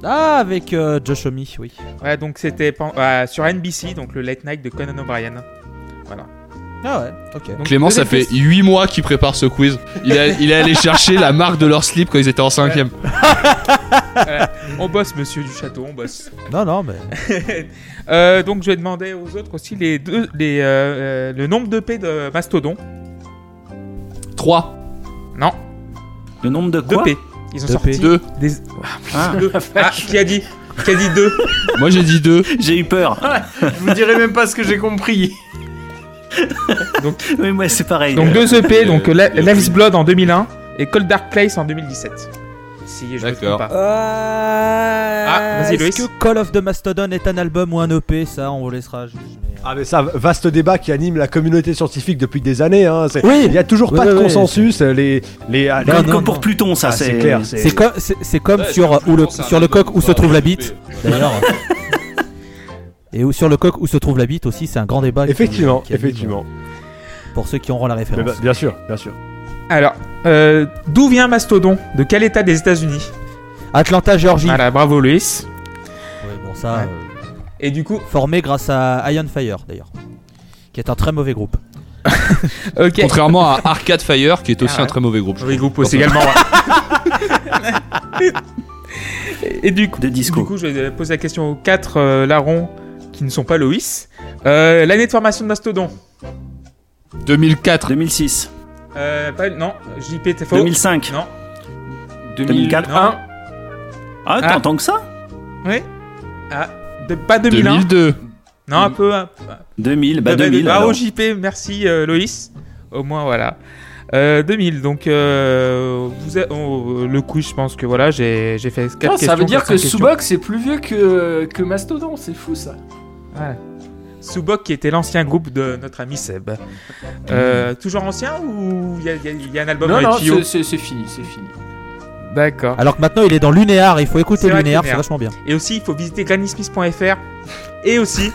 Ah, avec euh, Josh Homme, oui. Ouais, donc c'était pen- euh, sur NBC, donc le late night de Conan O'Brien. Ah ouais, ok. Donc, Clément, ça fait 8 mois qu'il prépare ce quiz. Il est, il est allé <laughs> chercher la marque de leur slip quand ils étaient en 5ème. Euh, <laughs> on bosse, monsieur du château, on bosse. Non, non, mais. <laughs> Euh, donc je vais demander aux autres aussi les deux, les, euh, euh, le nombre de P de Mastodon. 3, Non, Le nombre de 2 quoi? P. Ils ont Deux sorti. 2. des. Ah, deux. Ah, qui a dit Qui a dit 2 <laughs> Moi j'ai dit 2. J'ai eu peur. Je vous dirai même pas ce que j'ai compris. <laughs> Oui, moi c'est pareil. Donc 2 EP, donc Euh, La- le Life's prix. Blood en 2001 et Cold Dark Place en 2017. Si je me trompe pas. Ah, vas-y. Est-ce que Call of the Mastodon est un album ou un EP Ça, on vous laissera juger. euh, Ah mais ça, vaste débat qui anime la communauté scientifique depuis des années. Hein. c'est- Oui. Il y a toujours Oui, pas de oui, consensus. Les, les, ah, les- Non, Comme, non, pour non. Pluton, ça Ah, c'est c'est clair. C'est comme, c'est, c'est comme sur, euh, où le, sur le coq où se trouve la bite, d'ailleurs. Et où, sur le coq où se trouve la bite aussi, c'est un grand débat. Effectivement, effectivement. euh, Pour ceux qui auront la Mais référence. bah, bien sûr, bien sûr. Alors, euh, d'où vient Mastodon? De quel état des États-Unis? Atlanta, Georgie. Voilà, bravo Luis. Ouais, bon, ça, Ouais. euh, Et du coup, formé grâce à Iron Fire, d'ailleurs. Qui est un très mauvais groupe. <laughs> ok. Contrairement à Arcade Fire qui est aussi Ah ouais. un très mauvais groupe. trouve. groupe aussi également. ouais. et, <laughs> et du coup, de disco. du coup, je vais poser la question aux quatre euh, larrons qui ne sont pas Loïs. Euh, L'année de formation de Mastodon 2004. 2006. Euh, pas, Non, JP, t'es faux. 2005. Non. 2004. Non. un. Ah, Ah. tant que ça Oui. Ah, de- pas 2001. 2002. Non, un peu. un- 2000, bah Bah, 2000. Bravo alors. JP, merci euh, Loïs. Au moins voilà. Euh, 2000, donc euh, vous êtes- oh, le coup, je pense que voilà, j'ai j'ai fait 4 Ah, questions. ça veut dire que. Subok c'est plus vieux que, que Mastodon, c'est fou ça. Voilà. Subok qui était l'ancien groupe de notre ami Seb. Euh, toujours ancien ou il y, a- y y un album non, avec non, Chio c'est- fini, c'est fini. D'accord. Alors que maintenant il est dans Lunéar, il faut écouter Lunéar, c'est vachement bien. Et aussi, il faut visiter granny-smith.fr et aussi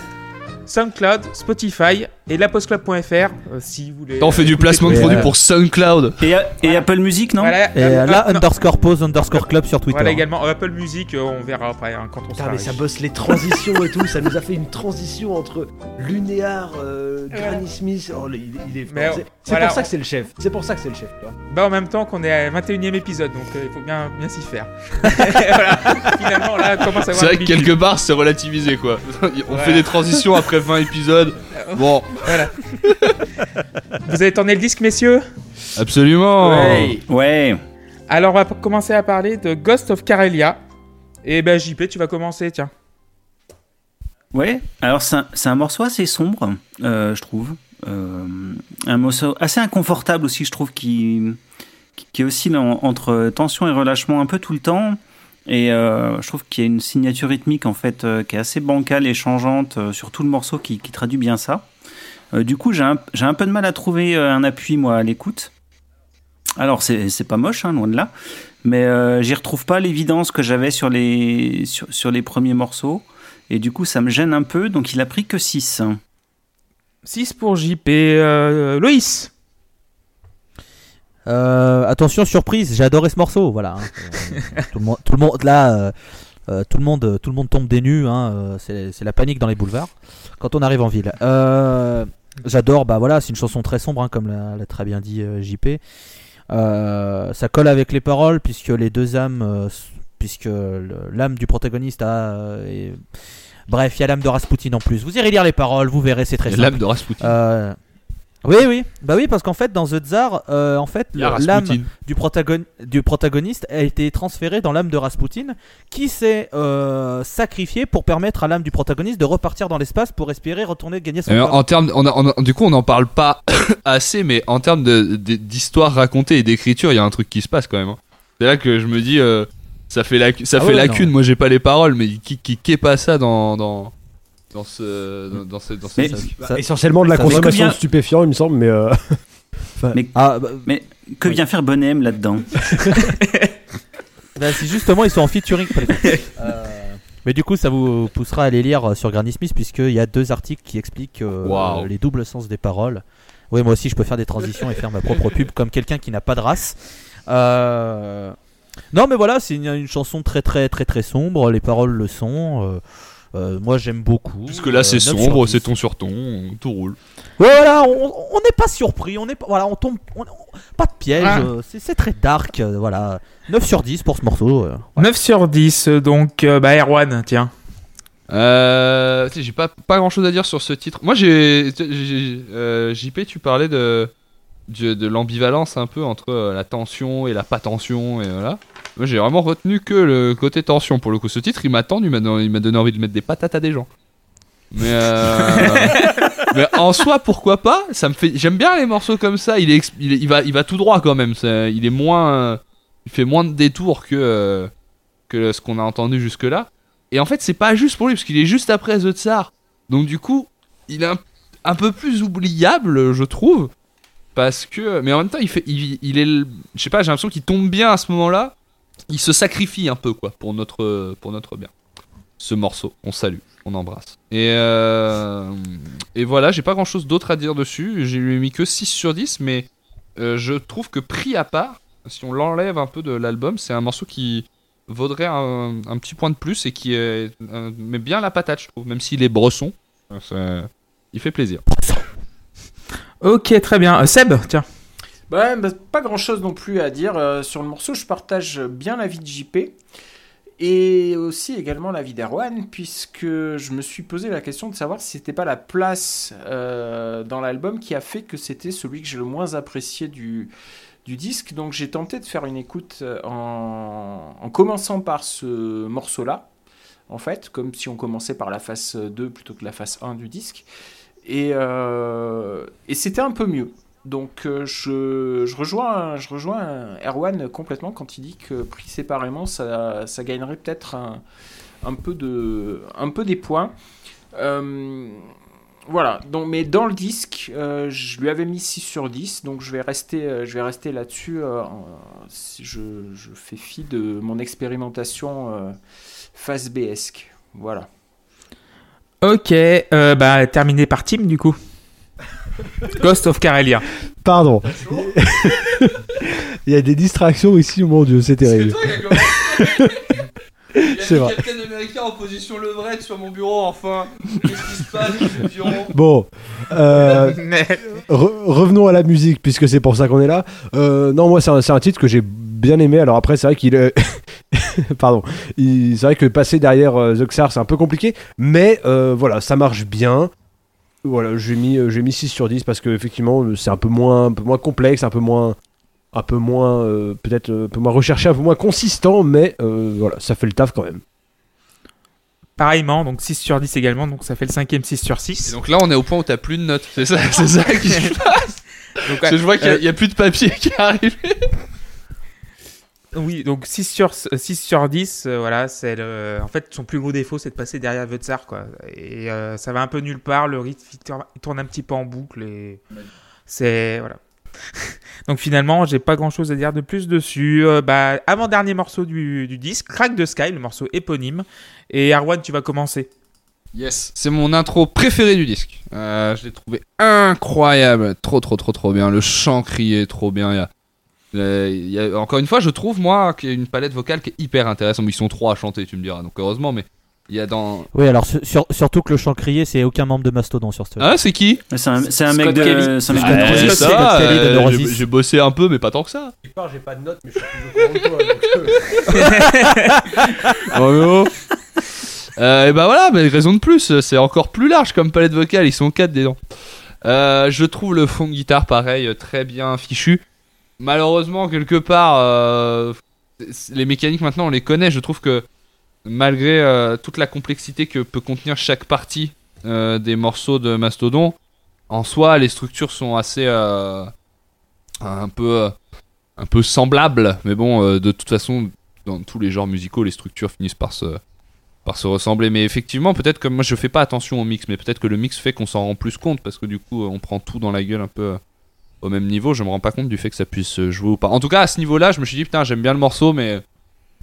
SoundCloud, Spotify et lapostclub.fr euh, si vous voulez. On fait du écouter placement de tout- produit Ouais. pour SoundCloud. Et, et Apple Music, non Voilà, Et euh, euh, là, non. underscore pause, underscore club sur Twitter. Voilà également euh, Apple Music, euh, on verra après hein, quand on Putain, sera mais ça bosse les transitions et tout. Ça nous a fait une transition entre Lunéar, euh, Granny Smith. Oh, il, il est. C'est voilà, pour ça que c'est le chef. C'est pour ça que c'est le chef. tu vois. Bah en même temps qu'on est à 21 e épisode, donc euh, il faut bien, bien s'y faire. <laughs> voilà. Finalement là, on commence à C'est vrai que quelque part c'est relativisé quoi. <laughs> On fait des transitions après 20 épisodes. <laughs> Bon, Voilà. Vous avez tourné le disque, messieurs? Absolument. Ouais. Ouais. Alors on va commencer à parler de Ghost of Karelia. Et ben JP, tu vas commencer, tiens. Ouais, alors c'est un, morceau assez sombre, euh, je trouve. Euh, un morceau assez inconfortable aussi, je trouve, qui, qui, qui oscille en- entre tension et relâchement un peu tout le temps. Et euh, je trouve qu'il y a une signature rythmique en fait euh, qui est assez bancale et changeante euh, sur tout le morceau qui, qui traduit bien ça. Euh, du coup, j'ai un, peu de mal à trouver euh, un appui moi à l'écoute. Alors c'est pas moche, hein, loin de là, mais euh, j'y retrouve pas l'évidence que j'avais sur les sur, sur les premiers morceaux. Et du coup, ça me gêne un peu, donc il a pris que 6. 6 pour JP. Euh, Loïs Euh, attention, surprise, j'ai adoré ce morceau. Voilà. hein. <laughs> Tout, le monde, tout le monde, là, tout le monde, tout le monde tombe des nues. Hein, c'est, c'est la panique dans les boulevards quand on arrive en ville. Euh, j'adore. Bah voilà, c'est une chanson très sombre, hein, comme l'a, très bien dit euh, JP. Euh, ça colle avec les paroles puisque les deux âmes, euh, puisque l'âme du protagoniste a. Bref, il y a l'âme de Rasputin en plus. Vous irez lire les paroles, vous verrez, c'est très simple. L'âme de Rasputin. Oui, oui, bah oui, parce qu'en fait, dans The Tsar, euh, en fait, le- l'âme Rasputin. du, protagon- du protagoniste a été transférée dans l'âme de Rasputin, qui s'est euh, sacrifié pour permettre à l'âme du protagoniste de repartir dans l'espace pour respirer, retourner, gagner son Euh, corps. en termes, on a- on a- du coup, on n'en parle pas <coughs> assez, mais en termes de- de- d'histoire racontée et d'écriture, il y a un truc qui se passe quand même. hein. C'est là que je me dis, euh, ça fait, lacu- ça Ah fait ouais, lacune. non. Moi, j'ai pas les paroles, mais qui, qui, qui est pas ça dans, dans, dans ce, dans, dans ce, dans ce Mais- disque Ça- Essentiellement de la consommation de stupéfiants, il me semble, mais. euh, <laughs> Mais Ah, bah, que vient faire Bonhem là-dedans <laughs> bah, si justement ils sont en featuring. pour les- <laughs> Euh, Mais du coup, ça vous poussera à aller lire sur Granny Smith, puisqu'il y a deux articles qui expliquent euh, les doubles sens des paroles. Oui, moi aussi, je peux faire des transitions et faire ma propre pub comme quelqu'un qui n'a pas de race. Euh, Non, mais voilà, c'est une, une chanson très, très, très, très sombre. Les paroles le sont. Euh, moi, j'aime beaucoup. Jusque là, c'est Euh, 9 sur sombre, 10. c'est ton sur ton, tout roule. Ouais, voilà, on n'est pas surpris, on est pas, voilà, on tombe, on- on- pas de piège, Ah. euh, c'est très dark, euh, voilà. 9 sur 10 pour ce morceau. euh. 9 sur 10, donc euh, bah Erwan, tiens. Euh, tu sais, j'ai pas, pas grand chose à dire sur ce titre. Moi, j'ai. j'ai- euh, JP, tu parlais de, de, de l'ambivalence un peu entre euh, la tension et la pas tension, et voilà. Moi, j'ai vraiment retenu que le côté tension pour le coup. Ce titre, il m'a tendu, il m'a donné envie de mettre des patates à des gens. Mais, euh, <laughs> mais en soi, pourquoi pas? Ça me fait. J'aime bien les morceaux comme ça. Il est, il, est- il va, il va tout droit quand même. Il est moins, il fait moins de détours que euh, que ce qu'on a entendu jusque là. Et en fait, c'est pas juste pour lui, parce qu'il est juste après The Tsar. Donc du coup, il est un, un peu plus oubliable, je trouve. Parce que... Mais en même temps, il, fait, il, il est... Je sais pas, j'ai l'impression qu'il tombe bien à ce moment-là. Il se sacrifie un peu, quoi, pour notre, pour notre bien. Ce morceau, on salue, on embrasse. Et, euh, et voilà, j'ai pas grand-chose d'autre à dire dessus. J'ai lui mis que 6 sur 10, mais euh, je trouve que pris à part, si on l'enlève un peu de l'album, c'est un morceau qui vaudrait un, un petit point de plus et qui euh, met bien la patate, je trouve, même s'il est bresson. ça- il fait plaisir. Ok, très bien. Seb, tiens. Bah, bah, pas grand chose non plus à dire euh, sur le morceau. Je partage bien l'avis de JP et aussi également l'avis d'Erwan, puisque je me suis posé la question de savoir si c'était pas la place euh, dans l'album qui a fait que c'était celui que j'ai le moins apprécié du, disque. Donc j'ai tenté de faire une écoute euh, en, en commençant par ce morceau-là, en fait, comme si on commençait par la face 2 plutôt que la face 1 du disque. Et c'était un peu mieux. Donc euh, je, rejoins, je rejoins Erwan complètement quand il dit que pris séparément, ça, gagnerait peut-être un, peu des points. Euh, voilà, mais dans le disque, euh, je lui avais mis 6 sur 10, donc je vais rester, je rester là-dessus. si je, fais fi de mon expérimentation face B-esque. Voilà. Ok, bah terminé par Tim du coup. Ghost of Karelia. Pardon. <laughs> Il y a des distractions ici, mon dieu, c'est terrible. <laughs> C'est vrai. Captain America en position levrette sur mon bureau, enfin. Qu'est-ce qui se passe, Bon, euh, <laughs> re- revenons à la musique, puisque c'est pour ça qu'on est là. Euh, non, moi, c'est un, titre que j'ai bien aimé. Alors après, c'est vrai qu'il est... Pardon. C'est vrai que passer derrière euh, The Xar, c'est un peu compliqué. Mais euh, voilà, ça marche bien. Voilà, j'ai mis, euh, j'ai mis 6 sur 10 parce que effectivement c'est un peu moins, un peu moins complexe, un peu moins, un peu moins, euh, peut-être euh, un peu moins recherché, un peu moins consistant, mais euh, voilà, ça fait le taf quand même. Pareillement, donc 6 sur 10 également, donc ça fait le cinquième 6 sur Et 6. donc là, on est au point où t'as plus de notes. C'est ça, c'est ça qui se <laughs> passe. Donc, je vois qu'il y a- euh, a plus de papier <laughs> qui arrive. Oui, donc 6 sur, 6 sur 10, euh, voilà, c'est le... En fait, son plus gros défaut, c'est de passer derrière Vutzar, quoi. Et euh, ça va un peu nulle part, le rythme, tourne, un petit peu en boucle, et c'est... Voilà. <laughs> donc finalement, j'ai pas grand-chose à dire de plus dessus. Euh, bah, avant-dernier morceau du, du disque, Crack the Sky, le morceau éponyme. Et Arwan, tu vas commencer. Yes, c'est mon intro préféré du disque. Je l'ai trouvé incroyable, trop trop trop trop bien. Le chant crié, trop bien. Il y a- euh, il y a- encore une fois, je trouve moi qu'il y a une palette vocale qui est hyper intéressante. Ils sont trois à chanter, tu me diras. Donc heureusement, mais il y a dans. Oui, alors sur- sur- surtout que le chant crié, c'est aucun membre de Mastodon sur ce. Ah, c'est qui C'est un, mec de. Kelly. C'est un mec de de euh, Neurosis. j'ai- bossé un peu, mais pas tant que ça. j'ai pas de notes, mais je suis de toi. <laughs> Euh, et bah voilà, mais raison de plus, c'est encore plus large comme palette vocale, ils sont quatre dedans. Euh, je trouve le fond de guitare pareil très bien fichu. Malheureusement, quelque part, euh, les mécaniques maintenant on les connaît. Je trouve que malgré euh, toute la complexité que peut contenir chaque partie euh, des morceaux de Mastodon, en soi les structures sont assez un peu semblables. Mais bon, de toute façon, dans tous les genres musicaux, les structures finissent par se par se ressembler. Mais effectivement, peut-être que moi je fais pas attention au mix, mais peut-être que le mix fait qu'on s'en rend plus compte parce que du coup on prend tout dans la gueule un peu au même niveau. Je me rends pas compte du fait que ça puisse jouer ou pas. En tout cas, à ce niveau-là, je me suis dit putain, j'aime bien le morceau, mais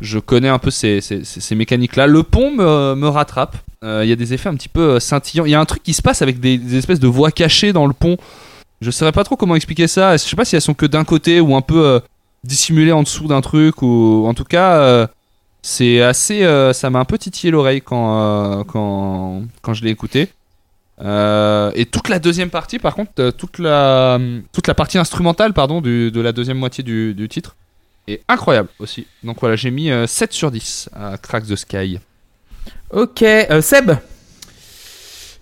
je connais un peu ces, ces, mécaniques-là. Le pont me, me rattrape. Euh, Il y a des effets un petit peu euh, scintillants. Il y a un truc qui se passe avec des, espèces de voix cachées dans le pont. Je saurais pas trop comment expliquer ça. Je sais pas si elles sont que d'un côté ou un peu euh, dissimulées en dessous d'un truc ou en tout cas. c'est assez, ça m'a un peu titillé l'oreille quand, quand, quand je l'ai écouté. Euh, et toute la deuxième partie, par contre, euh, toute la, toute la partie instrumentale, pardon, du- de la deuxième moitié du, du titre est incroyable aussi. Donc voilà, j'ai mis euh, 7 sur 10 à Crack the Sky. Ok, euh, Seb?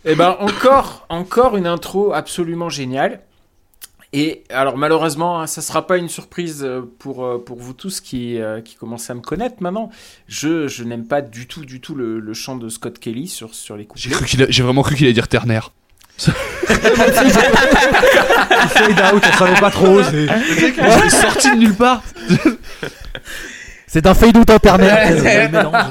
Eh ben encore, encore une intro absolument géniale. Et alors malheureusement, hein, ça sera pas une surprise euh, pour, euh, pour vous tous qui, euh, qui commencez à me connaître maintenant. Je, je n'aime pas du tout, du tout le, le chant de Scott Kelly sur, sur les a- j'ai vraiment cru qu'il allait dire Terner. <laughs> Fade out, on savait pas trop. c'est- sorti de nulle part. C'est un fade out le mélange.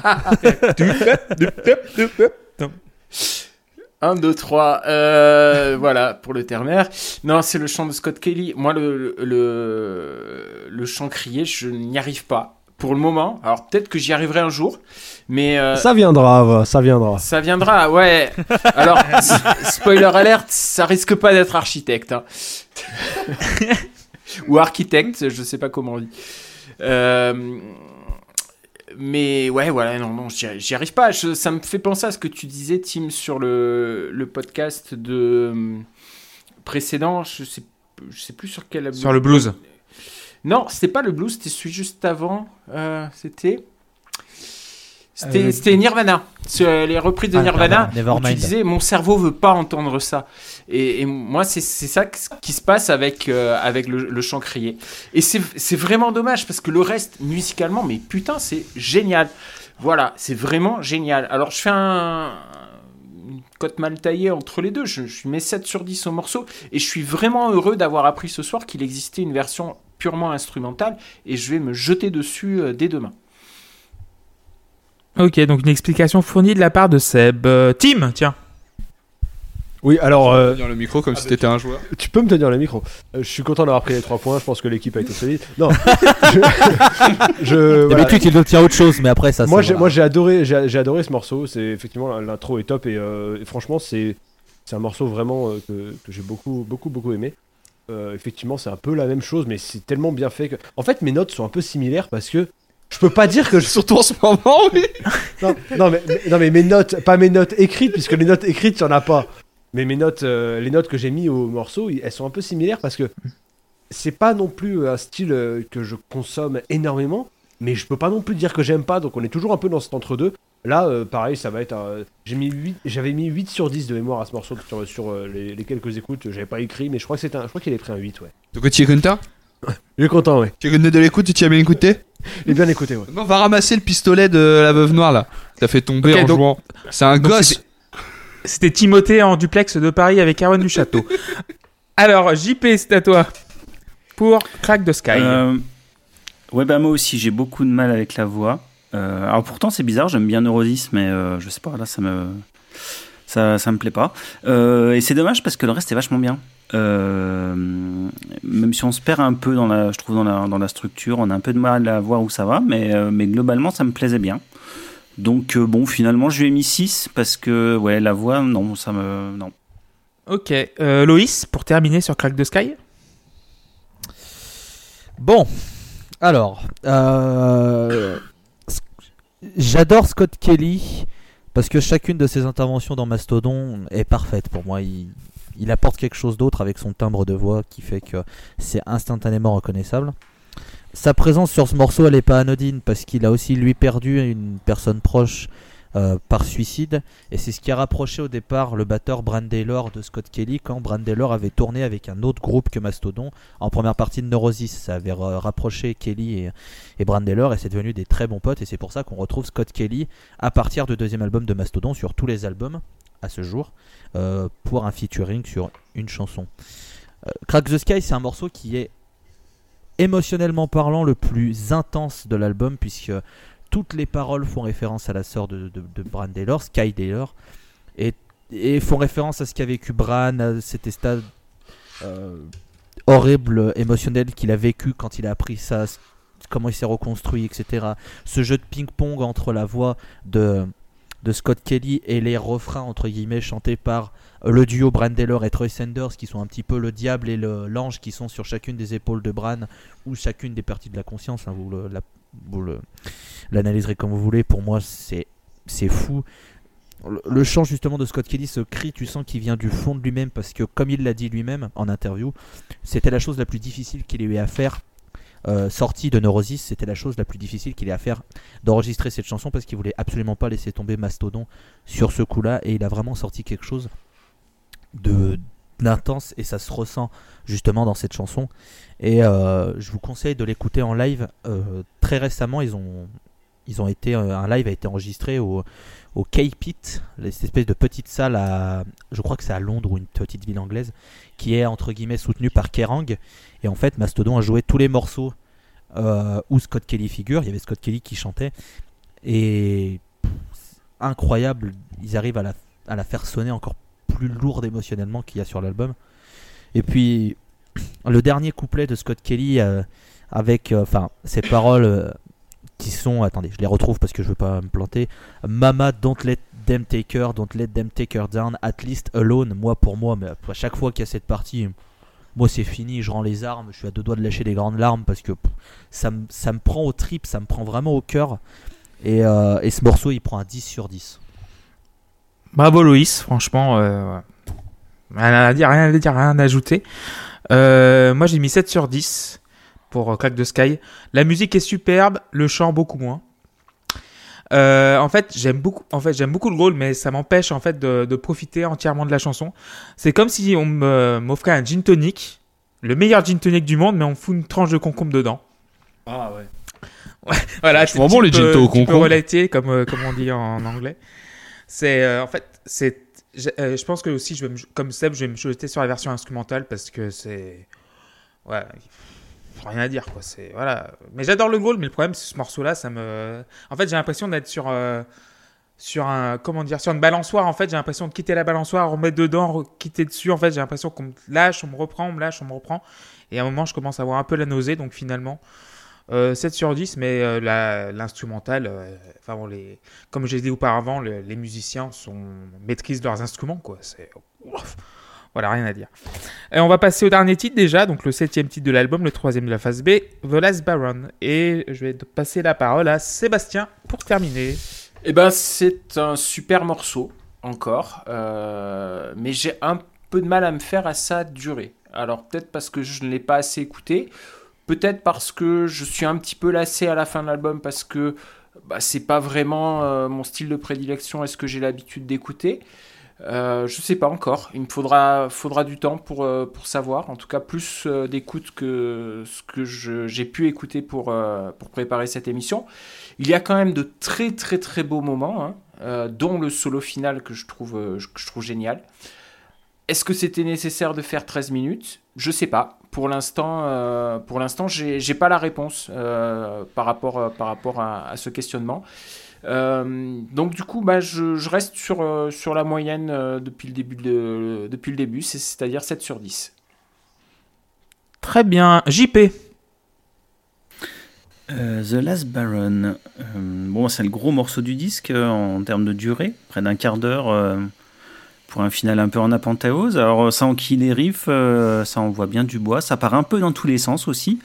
1, 2, 3, euh, <laughs> voilà, pour le ternaire. Non, c'est le chant de Scott Kelly. Moi, le, le, le chant crié, je n'y arrive pas. Pour le moment, alors peut-être que j'y arriverai un jour, mais euh, Ça viendra, ça viendra. Ça viendra, ouais. Alors, spoiler alerte, ça risque pas d'être architecte. hein. <laughs> Ou architecte, je sais pas comment on dit. Euh, mais ouais, voilà, non, non, j'y arrive pas. Je- ça me fait penser à ce que tu disais, Tim, sur le, le podcast de euh, précédent. Je sais, je sais plus sur quel. Sur le blues. Non, c'était pas le blues, c'était celui juste avant. Euh, c'était. C'était Euh, c'était Nirvana. Les reprises de Ah, Nirvana. Où tu disais, mon cerveau veut pas entendre ça. Et, et moi, c'est ça qui se passe avec, euh, avec le, le chant crié. Et c'est c'est vraiment dommage parce que le reste, musicalement, mais putain, c'est génial. Voilà, c'est vraiment génial. Alors, je fais un, une cote mal taillée entre les deux. Je, je mets 7 sur 10 au morceau. Et je suis vraiment heureux d'avoir appris ce soir qu'il existait une version purement instrumentale. Et je vais me jeter dessus euh, dès demain. Ok, donc une explication fournie de la part de Seb. Euh, Tim, tiens. Oui, alors, euh, Tenir le micro comme si t'étais un joueur. tu peux me tenir le micro. Euh, je suis content d'avoir pris les 3 points. Je pense que l'équipe a été solide. Non, <laughs> je. je- voilà. D'habitude, il obtient autre chose, mais après ça. Moi, c'est- j'ai, voilà. moi j'ai adoré, j'ai, j'ai adoré ce morceau. C'est effectivement l'intro est top et, euh, et franchement c'est c'est un morceau vraiment euh, que, que j'ai beaucoup beaucoup beaucoup aimé. Euh, effectivement, c'est un peu la même chose, mais c'est tellement bien fait que. En fait, mes notes sont un peu similaires parce que je peux pas dire que je. Surtout en ce moment, oui. Non, non, mais, mais- non, mais mes notes, pas mes notes écrites, puisque les notes écrites, il y en a pas. Mais mes notes, euh, les notes que j'ai mis au morceau, elles sont un peu similaires parce que c'est pas non plus un style euh, que je consomme énormément, mais je peux pas non plus dire que j'aime pas, donc on est toujours un peu dans cet entre-deux. Là, euh, pareil, ça va être. un- j'ai mis 8, j'avais mis 8 sur 10 de mémoire à ce morceau sur, sur, euh, les, les quelques écoutes. J'avais pas écrit, mais je crois que c'est un, je crois qu'il est pris un 8, ouais. Donc tu es content Il est content, ouais. Tu es content de l'écoute, tu as bien écouté Il est bien écouté, ouais. Non, va ramasser le pistolet de la veuve noire là. T'as fait tomber Ok, en donc- jouant. C'est un donc gosse. c'était- Timothée en duplex de Paris avec Erwan du Château. <laughs> Alors, JP, c'est à toi. Pour Crack the Sky. Euh, ouais, bah moi aussi, j'ai beaucoup de mal avec la voix. Euh, alors pourtant, c'est bizarre, j'aime bien Neurosis, mais euh, je sais pas, là, ça me. Ça, ça me plaît pas. Euh, et c'est dommage parce que le reste est vachement bien. Euh, même si on se perd un peu dans la, je trouve dans la, dans la structure, on a un peu de mal à voir où ça va, mais, euh, mais globalement ça me plaisait bien. Donc euh, bon, finalement je lui ai mis 6 parce que ouais, la voix, non, ça me, non. Ok. Euh, Loïs, pour terminer sur Crack the Sky. Bon, alors, euh, j'adore Scott Kelly parce que chacune de ses interventions dans Mastodon est parfaite pour moi. Il, apporte quelque chose d'autre avec son timbre de voix qui fait que c'est instantanément reconnaissable. Sa présence sur ce morceau, elle est pas anodine parce qu'il a aussi lui perdu une personne proche euh, par suicide. Et c'est ce qui a rapproché au départ le batteur Brand Taylor de Scott Kelly quand Brand Taylor avait tourné avec un autre groupe que Mastodon en première partie de Neurosis. Ça avait ra- rapproché Kelly et, et et c'est devenu des très bons potes. Et c'est pour ça qu'on retrouve Scott Kelly à partir du deuxième album de Mastodon sur tous les albums à ce jour euh, pour un featuring sur une chanson. Euh, Crack the Sky, c'est un morceau qui est émotionnellement parlant le plus intense de l'album puisque toutes les paroles font référence à la sœur de, de, de Bran Taylor, Sky Taylor, et, font référence à ce qu'a vécu Bran, à cet état euh, horrible, émotionnel qu'il a vécu quand il a appris ça, comment il s'est reconstruit, etc. Ce jeu de ping-pong entre la voix de, Scott Kelly et les refrains, entre guillemets, chantés par le duo Bran Taylor et Troy Sanders, qui sont un petit peu le diable et l'ange qui sont sur chacune des épaules de Bran, ou chacune des parties de la conscience, hein, la- vous l'analyserez comme vous voulez. Pour moi, c'est fou. Le, le chant justement de Scott Kelly, ce cri, tu sens qu'il vient du fond de lui-même parce que, comme il l'a dit lui-même en interview, c'était la chose la plus difficile qu'il ait eu à faire. Euh, sorti de Neurosis, c'était la chose la plus difficile qu'il ait à faire d'enregistrer cette chanson parce qu'il voulait absolument pas laisser tomber Mastodon sur ce coup-là et il a vraiment sorti quelque chose de d'intense et ça se ressent justement dans cette chanson. Et euh, je vous conseille de l'écouter en live. Euh, très récemment ils ont ils ont été euh, un live a été enregistré au au K-Pit cette espèce de petite salle à je crois que c'est à Londres ou une petite ville anglaise qui est entre guillemets soutenue par Kerrang. Et en fait Mastodon a joué tous les morceaux où Scott Kelly figure. Il y avait Scott Kelly qui chantait. Et incroyable. Ils arrivent à la, à la faire sonner encore plus lourde émotionnellement qu'il y a sur l'album. Et puis <clears throat> le dernier couplet de Scott Kelly euh, avec euh, enfin ces paroles euh, qui sont attendez je les retrouve parce que je veux pas me planter. Mama don't let them take her don't let them take her down at least alone moi pour moi. Mais à chaque fois qu'il y a cette partie moi c'est fini je rends les armes je suis à deux doigts de lâcher des grandes larmes parce que ça me prend au trip ça me prend vraiment au cœur. Et, et ce morceau il prend un 10 sur 10 Bravo Loïs, franchement, euh, rien à dire, rien à dire, rien à ajouter. Euh, moi j'ai mis 7 sur 10 pour euh, Crack the Sky. La musique est superbe, le chant beaucoup moins. Euh, en fait, j'aime beaucoup, en fait, j'aime beaucoup le rôle, mais ça m'empêche en fait de, de profiter entièrement de la chanson. C'est comme si on me- m'offrait un gin tonic, le meilleur gin tonic du monde, mais on fout une tranche de concombre dedans. Ah ouais. <laughs> Voilà, Vachement tu- bon, les gin to au concombre. relater, comme, euh, comme on dit en anglais. C'est euh, en fait, c'est. Je, euh, je pense que aussi, comme Seb, je vais me jeter sur la version instrumentale parce que c'est. Ouais, rien à dire quoi. C'est voilà. Mais j'adore le goal, mais le problème, c'est ce morceau-là, ça me. En fait, j'ai l'impression d'être sur. euh, sur un comment dire sur une balançoire en fait j'ai l'impression de quitter la balançoire remettre dedans quitter dessus en fait j'ai l'impression qu'on me lâche on me reprend on me lâche on me reprend et à un moment je commence à avoir un peu la nausée donc finalement euh, 7 sur 10, mais euh, l'instrumental, euh, enfin les, comme j'ai dit auparavant, le- les musiciens sont, maîtrisent leurs instruments, quoi. Voilà, rien à dire. Et on va passer au dernier titre déjà, donc le septième titre de l'album, le troisième de la phase B, The Last Baron. Et je vais passer la parole à Sébastien pour terminer. Eh ben, c'est un super morceau, encore. euh, mais j'ai un peu de mal à me faire à sa durée. Alors, peut-être parce que je ne l'ai pas assez écouté. Peut-être parce que je suis un petit peu lassé à la fin de l'album parce que bah, c'est pas vraiment euh, mon style de prédilection et ce que j'ai l'habitude d'écouter. Euh, je sais pas encore. Il me faudra, du temps pour, euh, pour savoir. En tout cas, plus d'écoute que ce que j'ai pu écouter pour, pour préparer cette émission. Il y a quand même de très très très beaux moments, hein, dont le solo final que je trouve, que je trouve génial. Est-ce que c'était nécessaire de faire 13 minutes? Je sais pas. Pour l'instant, euh, pour l'instant, j'ai j'ai pas la réponse euh, par rapport, euh, par rapport à, à ce questionnement. Euh, donc du coup, bah, je, je reste sur, euh, sur la moyenne euh, depuis le début, de, depuis le début c'est- c'est-à-dire 7 sur 10. Très bien. JP. Euh, The Last Baron. Euh, bon, c'est le gros morceau du disque euh, en termes de durée, près d'un quart d'heure euh, pour un final un peu en apanthéose. Alors, ça enquille les riffs, euh, ça envoie bien du bois, ça part un peu dans tous les sens aussi.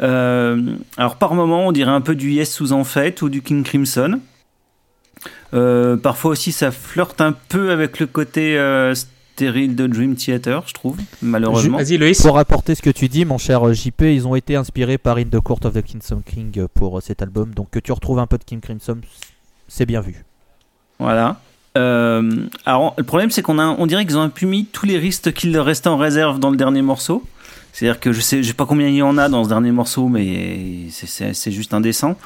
Euh, alors, par moment, on dirait un peu du Yes sous en fête ou du King Crimson. Euh, parfois aussi, ça flirte un peu avec le côté euh, stérile de Dream Theater, je trouve, malheureusement. Vas-y, Loïs. Pour apporter ce que tu dis, mon cher JP, ils ont été inspirés par In the Court of the Crimson King pour euh, cet album. Donc que tu retrouves un peu de King Crimson, c'est bien vu. Voilà. Euh, alors, le problème, c'est qu'on a, on dirait qu'ils ont peu mis tous les risques qu'il leur restait en réserve dans le dernier morceau. C'est-à-dire que je sais, je sais pas combien il y en a dans ce dernier morceau, mais c'est juste indécent.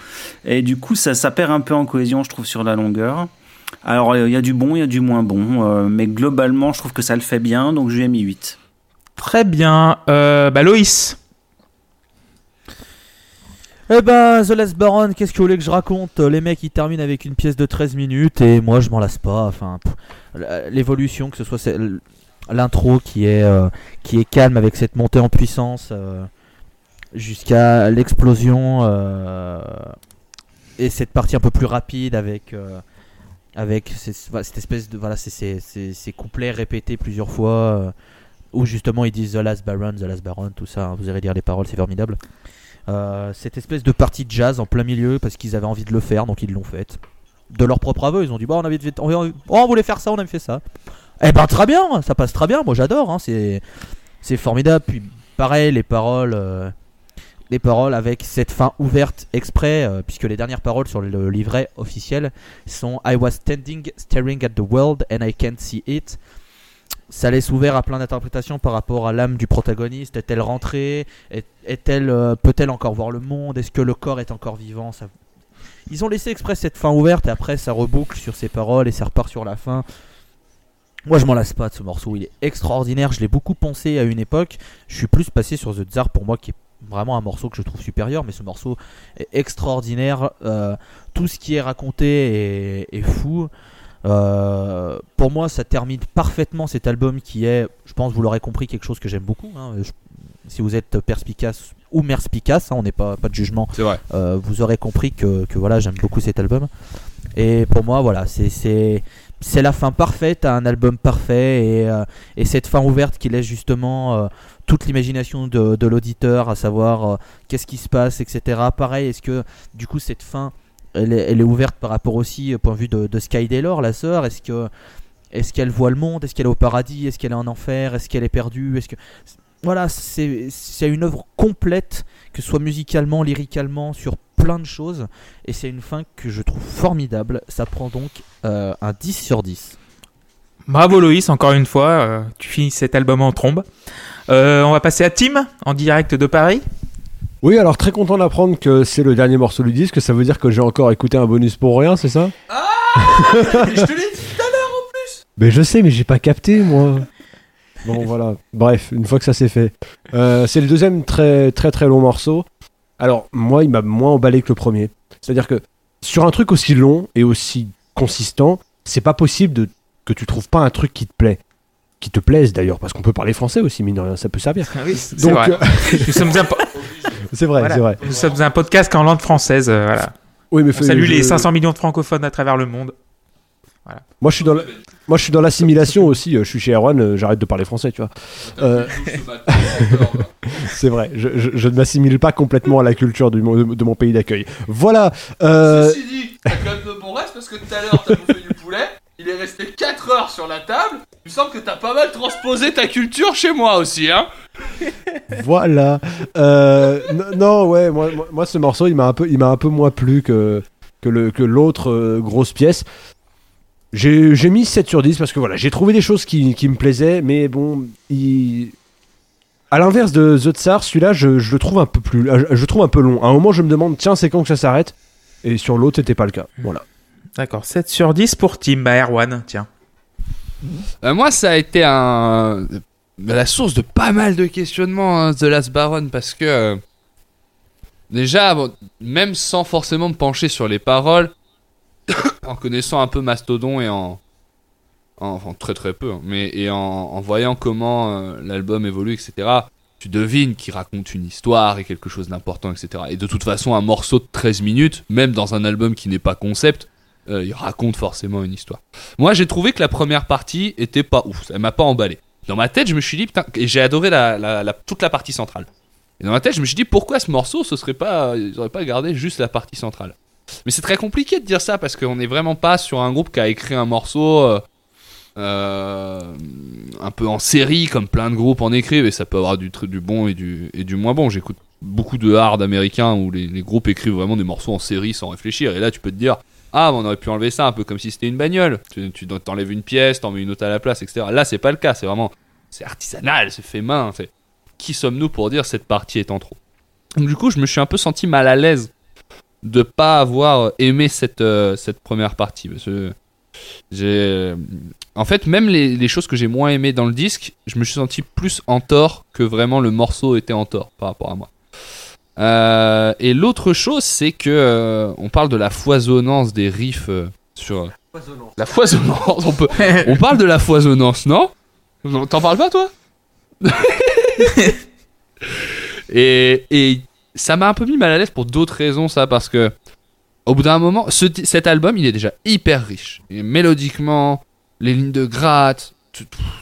Et du coup, ça, ça perd un peu en cohésion, je trouve, sur la longueur. Alors, euh, il y a du bon, il y a du moins bon, euh, mais globalement, je trouve que ça le fait bien, donc je lui ai mis 8. Très bien. Euh, bah, Loïs. Eh ben, The Last Baron, qu'est-ce que vous voulez que je raconte? Les mecs, ils terminent avec une pièce de 13 minutes et moi, je m'en lasse pas. Enfin, l'évolution, que ce soit l'intro qui est euh, qui est calme avec cette montée en puissance euh, jusqu'à l'explosion euh, et cette partie un peu plus rapide avec avec cette espèce de voilà ces, ces, couplets répétés plusieurs fois où justement ils disent The Last Baron, The Last Baron, tout ça. hein, vous irez lire les paroles, c'est formidable. Euh, cette espèce de partie de jazz en plein milieu parce qu'ils avaient envie de le faire donc ils l'ont fait de leur propre aveu ils ont dit bon on avait on, on- on voulait faire ça on avait fait ça. Eh ben très bien ça passe très bien moi j'adore hein, c'est c'est formidable. Puis pareil les paroles euh, les paroles avec cette fin ouverte exprès euh, puisque les dernières paroles sur le livret officiel sont I was standing staring at the world and I can't see it ça laisse ouvert à plein d'interprétations par rapport à l'âme du protagoniste. Est-elle rentrée? Est- Est-elle euh, peut-elle encore voir le monde? Est-ce que le corps est encore vivant? Ils ont laissé exprès cette fin ouverte et après ça reboucle sur ses paroles et ça repart sur la fin. Moi je m'en lasse pas de ce morceau, il est extraordinaire. Je l'ai beaucoup pensé à une époque. Je suis plus passé sur The Tsar pour moi qui est vraiment un morceau que je trouve supérieur, mais ce morceau est extraordinaire. Euh, tout ce qui est raconté est fou. Euh, pour moi, ça termine parfaitement cet album qui est, je pense, vous l'aurez compris, quelque chose que j'aime beaucoup. hein. Je- si vous êtes perspicace ou merspicace, hein, on n'est pas, pas de jugement, vrai. euh, vous aurez compris que, que voilà, j'aime beaucoup cet album. Et pour moi, voilà, c'est c'est c'est la fin parfaite à un album parfait et, euh, et cette fin ouverte qui laisse justement euh, toute l'imagination de, de l'auditeur, à savoir euh, qu'est-ce qui se passe, etc. Pareil, est-ce que du coup cette fin elle est, ouverte par rapport aussi au point de vue de, de Sky Taylor, la sœur Est-ce que est-ce qu'elle voit le monde? Est-ce qu'elle est au paradis? Est-ce qu'elle est en enfer? Est-ce qu'elle est perdue? Est-ce que voilà, c'est une œuvre complète, que ce soit musicalement, lyricalement, sur plein de choses, et c'est une fin que je trouve formidable. Ça prend donc euh, un 10 sur 10. Bravo Loïs, encore une fois. euh, tu finis cet album en trombe. Euh, on va passer à Tim, en direct de Paris. Oui, alors très content d'apprendre que c'est le dernier morceau du disque. Ça veut dire que j'ai encore écouté un bonus pour rien, c'est ça je te l'ai dit tout à l'heure en plus Mais je sais, mais j'ai pas capté, moi. Bon, voilà. Bref, une fois que ça c'est fait. Euh, c'est le deuxième très très très long morceau. Alors, moi, il m'a moins emballé que le premier. C'est-à-dire que sur un truc aussi long et aussi consistant, c'est pas possible de, que tu trouves pas un truc qui te plaît. Qui te plaise d'ailleurs, parce qu'on peut parler français aussi, mine de rien, ça peut servir. Oui, c'est Donc, vrai. Nous sommes un, po- <laughs> c'est vrai, Voilà. c'est vrai. nous sommes un podcast en langue française. euh, voilà. Oui, mais On faut- salue je- les 500 millions de francophones à travers le monde. Moi, je suis dans la- moi, je suis dans l'assimilation aussi. euh, Je suis chez Erwan, euh, j'arrête de parler français, tu vois. Euh, <laughs> C'est vrai, je, je- je ne m'assimile pas complètement à la culture du mon- de, de mon pays d'accueil. Voilà. euh, Ceci dit, t'as quand même de bon reste parce que tout à l'heure t'as bouffé du poulet, il est resté 4 heures sur la table, il me semble que t'as pas mal transposé ta culture chez moi aussi, hein <laughs> voilà. Euh, non, ouais, moi, moi, ce morceau, il m'a un peu, il m'a un peu moins plu que que le que l'autre euh, grosse pièce. J'ai j'ai mis 7 sur 10 parce que voilà, j'ai trouvé des choses qui, qui me plaisaient, mais bon, il... à l'inverse de The Tsar, celui-là, je, je le trouve un peu plus, je, je le trouve un peu long. À un moment, je me demande, tiens, c'est quand que ça s'arrête? Et sur l'autre, c'était pas le cas. Voilà. D'accord, 7 sur 10 pour Tim. Bah, Erwan, tiens. Euh, Moi ça a été la source de pas mal de questionnements, hein, The Last Baron, parce que... euh, Déjà, même sans forcément me pencher sur les paroles, <coughs> en connaissant un peu Mastodon et en... en- enfin, très très peu, hein, mais et en, en voyant comment euh, l'album évolue, etc., tu devines qu'il raconte une histoire et quelque chose d'important, etc. Et de toute façon, un morceau de 13 minutes, même dans un album qui n'est pas concept, euh, il raconte forcément une histoire. Moi, j'ai trouvé que la première partie était pas ouf. Elle m'a pas emballé. Dans ma tête, je me suis dit, putain, et j'ai adoré la, toute la partie centrale. Et dans ma tête, je me suis dit, pourquoi ce morceau, ce serait pas, ils auraient pas gardé juste la partie centrale? Mais c'est très compliqué de dire ça parce qu'on n'est vraiment pas sur un groupe qui a écrit un morceau euh, euh, un peu en série, comme plein de groupes en écrivent, et ça peut avoir du, du bon et du, et du moins bon. J'écoute beaucoup de hard américains où les groupes écrivent vraiment des morceaux en série sans réfléchir, et là, tu peux te dire, ah, on aurait pu enlever ça un peu comme si c'était une bagnole. Tu, tu t'enlèves une pièce, t'en mets une autre à la place, etc. Là, c'est pas le cas. C'est vraiment, c'est artisanal, c'est fait main. c'est- Qui sommes-nous pour dire cette partie est en trop? Du coup, je me suis un peu senti mal à l'aise de pas avoir aimé cette, euh, cette première partie. J'ai. En fait, même les, les choses que j'ai moins aimées dans le disque, je me suis senti plus en tort que vraiment le morceau était en tort par rapport à moi. Euh, et l'autre chose, c'est que euh, on parle de la foisonnance des riffs euh, sur la foisonnance. On peut, <laughs> on parle de la foisonnance, non? T'en parles pas toi? <laughs> Et, et ça m'a un peu mis mal à l'aise pour d'autres raisons, ça, parce que au bout d'un moment, ce- cet album, il est déjà hyper riche. Et mélodiquement, les lignes de gratte,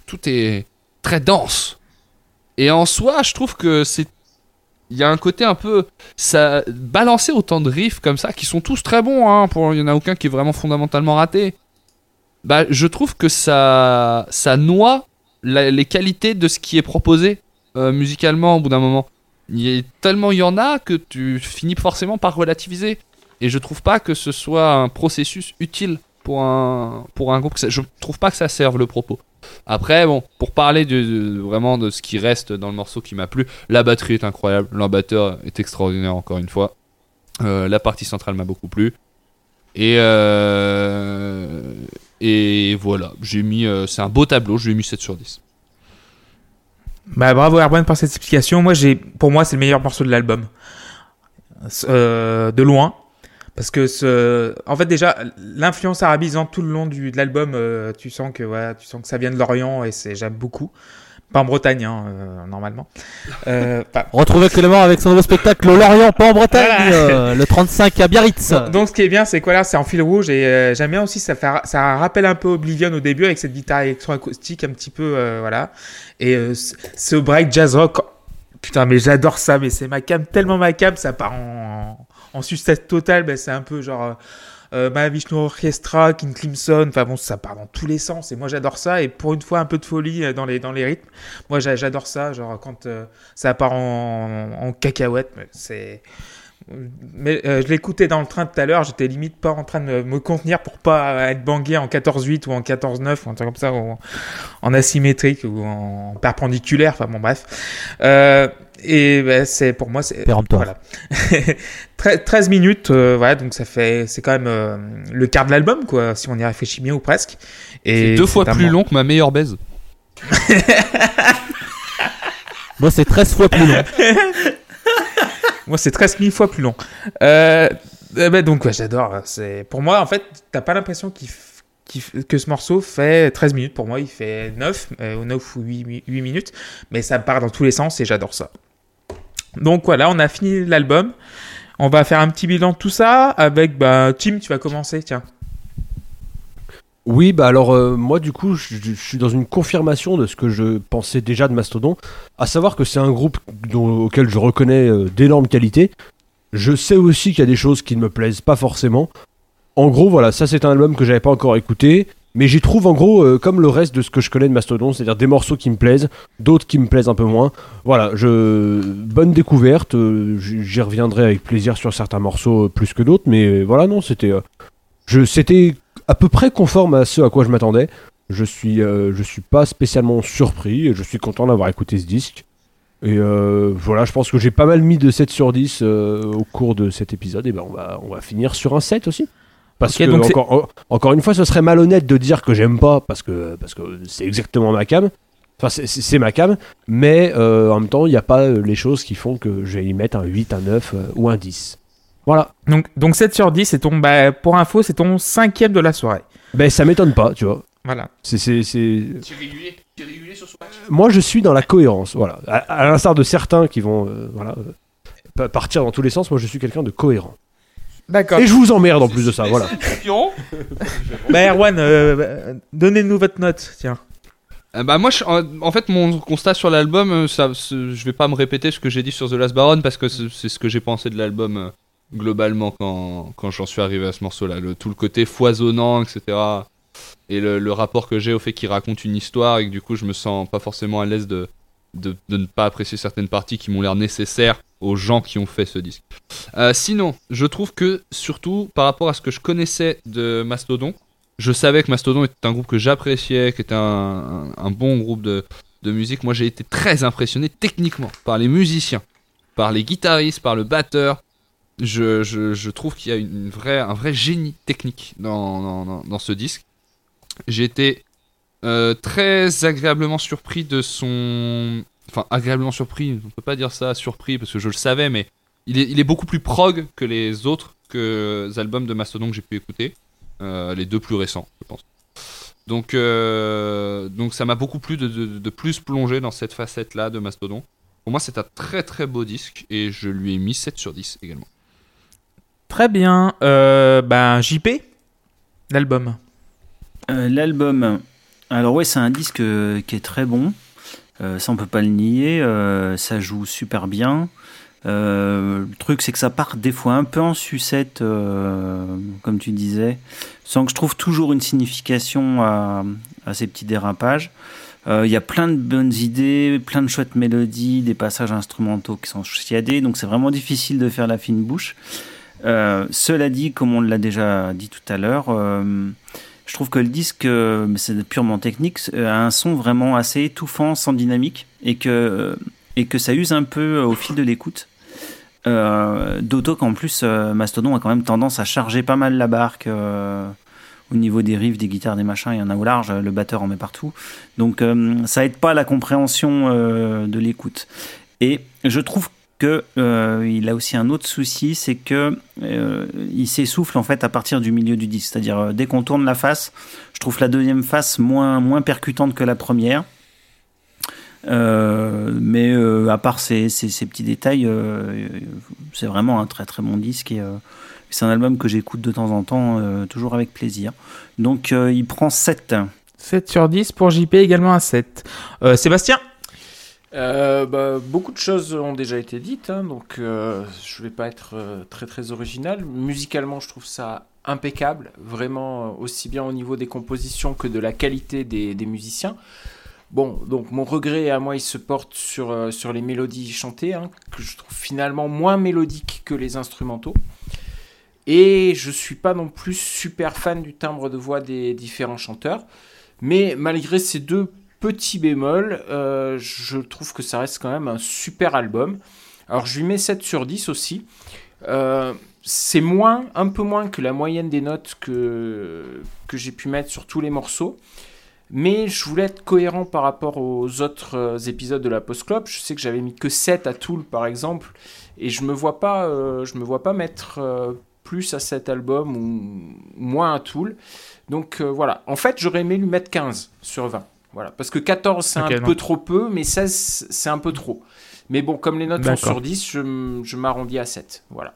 tout est très dense. Et en soi, je trouve que c'est. Il y a un côté un peu. Ça, balancer autant de riffs comme ça, qui sont tous très bons, hein, pour, il n'y en a aucun qui est vraiment fondamentalement raté. Bah, je trouve que ça, ça noie les qualités de ce qui est proposé euh, musicalement au bout d'un moment. Il y a tellement il y en a que tu finis forcément par relativiser. Et je trouve pas que ce soit un processus utile pour un, pour un groupe. Je trouve pas que ça serve le propos. Après, bon, pour parler de, vraiment de ce qui reste dans le morceau qui m'a plu, la batterie est incroyable, l'embatteur est extraordinaire encore une fois. Euh, la partie centrale m'a beaucoup plu. Et, euh, et voilà, j'ai mis, euh, c'est un beau tableau, je lui ai mis 7 sur 10. Bah bravo Erwan pour cette explication. Moi j'ai, pour moi c'est le meilleur morceau de l'album, de loin, parce que ce, en fait déjà l'influence arabisante tout le long du, de l'album, euh, tu sens que voilà, tu sens que ça vient de l'Orient et c'est j'aime beaucoup. Pas en Bretagne hein, euh, normalement. Euh, <laughs> pas- Retrouvez Clément avec son nouveau spectacle Lorient, pas en Bretagne, Voilà. euh, le 35 à Biarritz. Donc, donc, ce qui est bien, c'est quoi là, c'est en fil rouge et euh, j'aime bien aussi ça fait, ça rappelle un peu Oblivion au début avec cette guitare électroacoustique un petit peu euh, voilà et euh, ce- ce break jazz rock. Putain, mais j'adore ça, mais c'est ma cam tellement ma cam, ça part en en sucette totale, ben, c'est un peu genre euh, euh, Mahavishnu Orchestra, King Crimson, enfin bon, ça part dans tous les sens et moi j'adore ça et pour une fois un peu de folie euh, dans les dans les rythmes. Moi j'a- j'adore ça, genre quand euh, ça part en, en cacahuète, mais c'est mais euh, je l'écoutais dans le train tout à l'heure, j'étais limite pas en train de me, contenir pour pas être bangé en 14-8 ou en 14-9 ou un truc comme ça, ou en, en asymétrique ou en perpendiculaire, enfin bon bref. Et ben, c'est pour moi c'est voilà. <laughs> Tre- 13 minutes, euh, voilà, donc ça fait c'est quand même euh, le quart de l'album quoi, si on y réfléchit bien ou presque. Et C'est deux fois plus long que ma meilleure baise. <laughs> Moi, c'est 13 fois plus long. <laughs> Moi, c'est 13 000 fois plus long. Euh, eh ben, donc, ouais, j'adore. C'est Pour moi, en fait, t'as pas l'impression qu'il que ce morceau fait 13 minutes. Pour moi, il fait 9, euh, ou 9 ou 8, mi- 8 minutes. Mais ça part dans tous les sens et j'adore ça. Donc, voilà, on a fini l'album. On va faire un petit bilan de tout ça avec bah, Tim, tu vas commencer, tiens. Oui, bah alors euh, moi du coup je, suis dans une confirmation de ce que je pensais déjà de Mastodon, à savoir que c'est un groupe auquel je reconnais euh, d'énormes qualités. Je sais aussi qu'il y a des choses qui ne me plaisent pas forcément. En gros voilà, ça c'est un album que j'avais pas encore écouté, mais j'y trouve en gros euh, comme le reste de ce que je connais de Mastodon, c'est-à-dire des morceaux qui me plaisent, d'autres qui me plaisent un peu moins. Voilà, je bonne découverte, euh, j'y reviendrai avec plaisir sur certains morceaux euh, plus que d'autres, mais voilà non c'était je c'était à peu près conforme à ce à quoi je m'attendais. Je suis, je suis pas spécialement surpris et je suis content d'avoir écouté ce disque. Et voilà, je pense que j'ai pas mal mis de 7 sur 10 euh, au cours de cet épisode. Et ben on va, on va finir sur un 7 aussi. Parce que, donc encore, en- encore une fois, ce serait malhonnête de dire que j'aime pas parce que parce que c'est exactement ma cam. Enfin, c'est- ma cam, mais euh, en même temps, il n'y a pas euh, les choses qui font que je vais y mettre un 8, un 9 euh, ou un 10. Voilà. Donc, donc 7 sur 10, c'est ton, bah, pour info, c'est ton cinquième de la soirée. Ben, ça m'étonne pas, tu vois. Voilà. C'est- C'est c'est- C'est régulier, régulier sur Swatch. moi je suis dans la cohérence, voilà. À, à l'instar de certains qui vont euh, voilà, pa- partir dans tous les sens, moi je suis quelqu'un de cohérent. D'accord. Et je vous emmerde en plus de ça, voilà. <laughs> Bah, Erwan, euh, bah, donnez-nous votre note, tiens. Euh, bah moi, je- en, fait, mon constat sur l'album, euh, ça, je vais pas me répéter ce que j'ai dit sur The Last Baron parce que c'est c'est ce que j'ai pensé de l'album euh, globalement quand, quand j'en suis arrivé à ce morceau-là. Le, tout le côté foisonnant, etc. Et le, le rapport que j'ai au fait qu'il raconte une histoire et que du coup, je me sens pas forcément à l'aise de, de, ne pas apprécier certaines parties qui m'ont l'air nécessaires aux gens qui ont fait ce disque. Euh, sinon, je trouve que surtout par rapport à ce que je connaissais de Mastodon, je savais que Mastodon était un groupe que j'appréciais, qui était un, bon groupe de, musique. Moi, j'ai été très impressionné techniquement par les musiciens, par les guitaristes, par le batteur. Je, trouve qu'il y a une vraie, un vrai génie technique dans, dans- dans- dans ce disque. J'ai été euh, très agréablement surpris de son. Enfin, agréablement surpris, on peut pas dire ça, surpris, parce que je le savais, mais il est, il est beaucoup plus prog que les autres que les albums de Mastodon que j'ai pu écouter. Euh, les deux plus récents, je pense. Donc, euh, donc ça m'a beaucoup plu de, de- de plus plonger dans cette facette-là de Mastodon. Pour moi, c'est un très très beau disque et je lui ai mis 7 sur 10 également. Très bien. Euh, ben, JP, l'album. Euh, L'album, alors ouais, c'est un disque euh, qui est très bon. Euh, ça, on peut pas le nier. Euh, ça joue super bien. Le truc, c'est que ça part des fois un peu en sucette, comme tu disais, sans que je trouve toujours une signification à, à ces petits dérapages. Il y a plein de bonnes idées, plein de chouettes mélodies, des passages instrumentaux qui sont chiadés, donc c'est vraiment difficile de faire la fine bouche. Cela dit, comme on l'a déjà dit tout à l'heure, je trouve que le disque, euh, c'est purement technique, euh, a un son vraiment assez étouffant, sans dynamique, et que, et que ça use un peu au fil de l'écoute. Euh, D'autant qu'en plus, euh, Mastodon a quand même tendance à charger pas mal la barque euh, au niveau des riffs, des guitares, des machins. Il y en a au large, le batteur en met partout. Donc euh, ça aide pas à la compréhension euh, de l'écoute. Et je trouve euh, il a aussi un autre souci, c'est que euh, il s'essouffle en fait à partir du milieu du disque. C'est-à-dire euh, dès qu'on tourne la face, je trouve la deuxième face moins moins percutante que la première. Mais à part ces, petits détails, c'est vraiment un très très bon disque et c'est un album que j'écoute de temps en temps, toujours avec plaisir. Donc il prend 7. 7 sur 10 pour JP, également un 7. Euh, Sébastien? Euh, bah, beaucoup de choses ont déjà été dites, hein, donc euh, je vais pas être euh, très très original. Musicalement, je trouve ça impeccable, vraiment aussi bien au niveau des compositions que de la qualité des, musiciens. Bon, donc mon regret à moi, il se porte sur, sur les mélodies chantées, hein, que je trouve finalement moins mélodiques que les instrumentaux. Et je suis pas non plus super fan du timbre de voix des différents chanteurs. Mais malgré ces deux petits bémols, euh, je trouve que ça reste quand même un super album. Alors je lui mets 7 sur 10 aussi. Euh, c'est moins, un peu moins que la moyenne des notes que, j'ai pu mettre sur tous les morceaux. Mais je voulais être cohérent par rapport aux autres euh, épisodes de la Post-Club. Je sais que j'avais mis que 7 à Tool par exemple. Et je me me vois pas mettre plus à cet album ou moins à Tool. Donc voilà. En fait, j'aurais aimé lui mettre 15 sur 20. Voilà. Parce que 14, c'est un non. peu trop peu, mais 16, c'est un peu trop. Mais bon, comme les notes sont sur 10, je, je m'arrondis à 7. Voilà.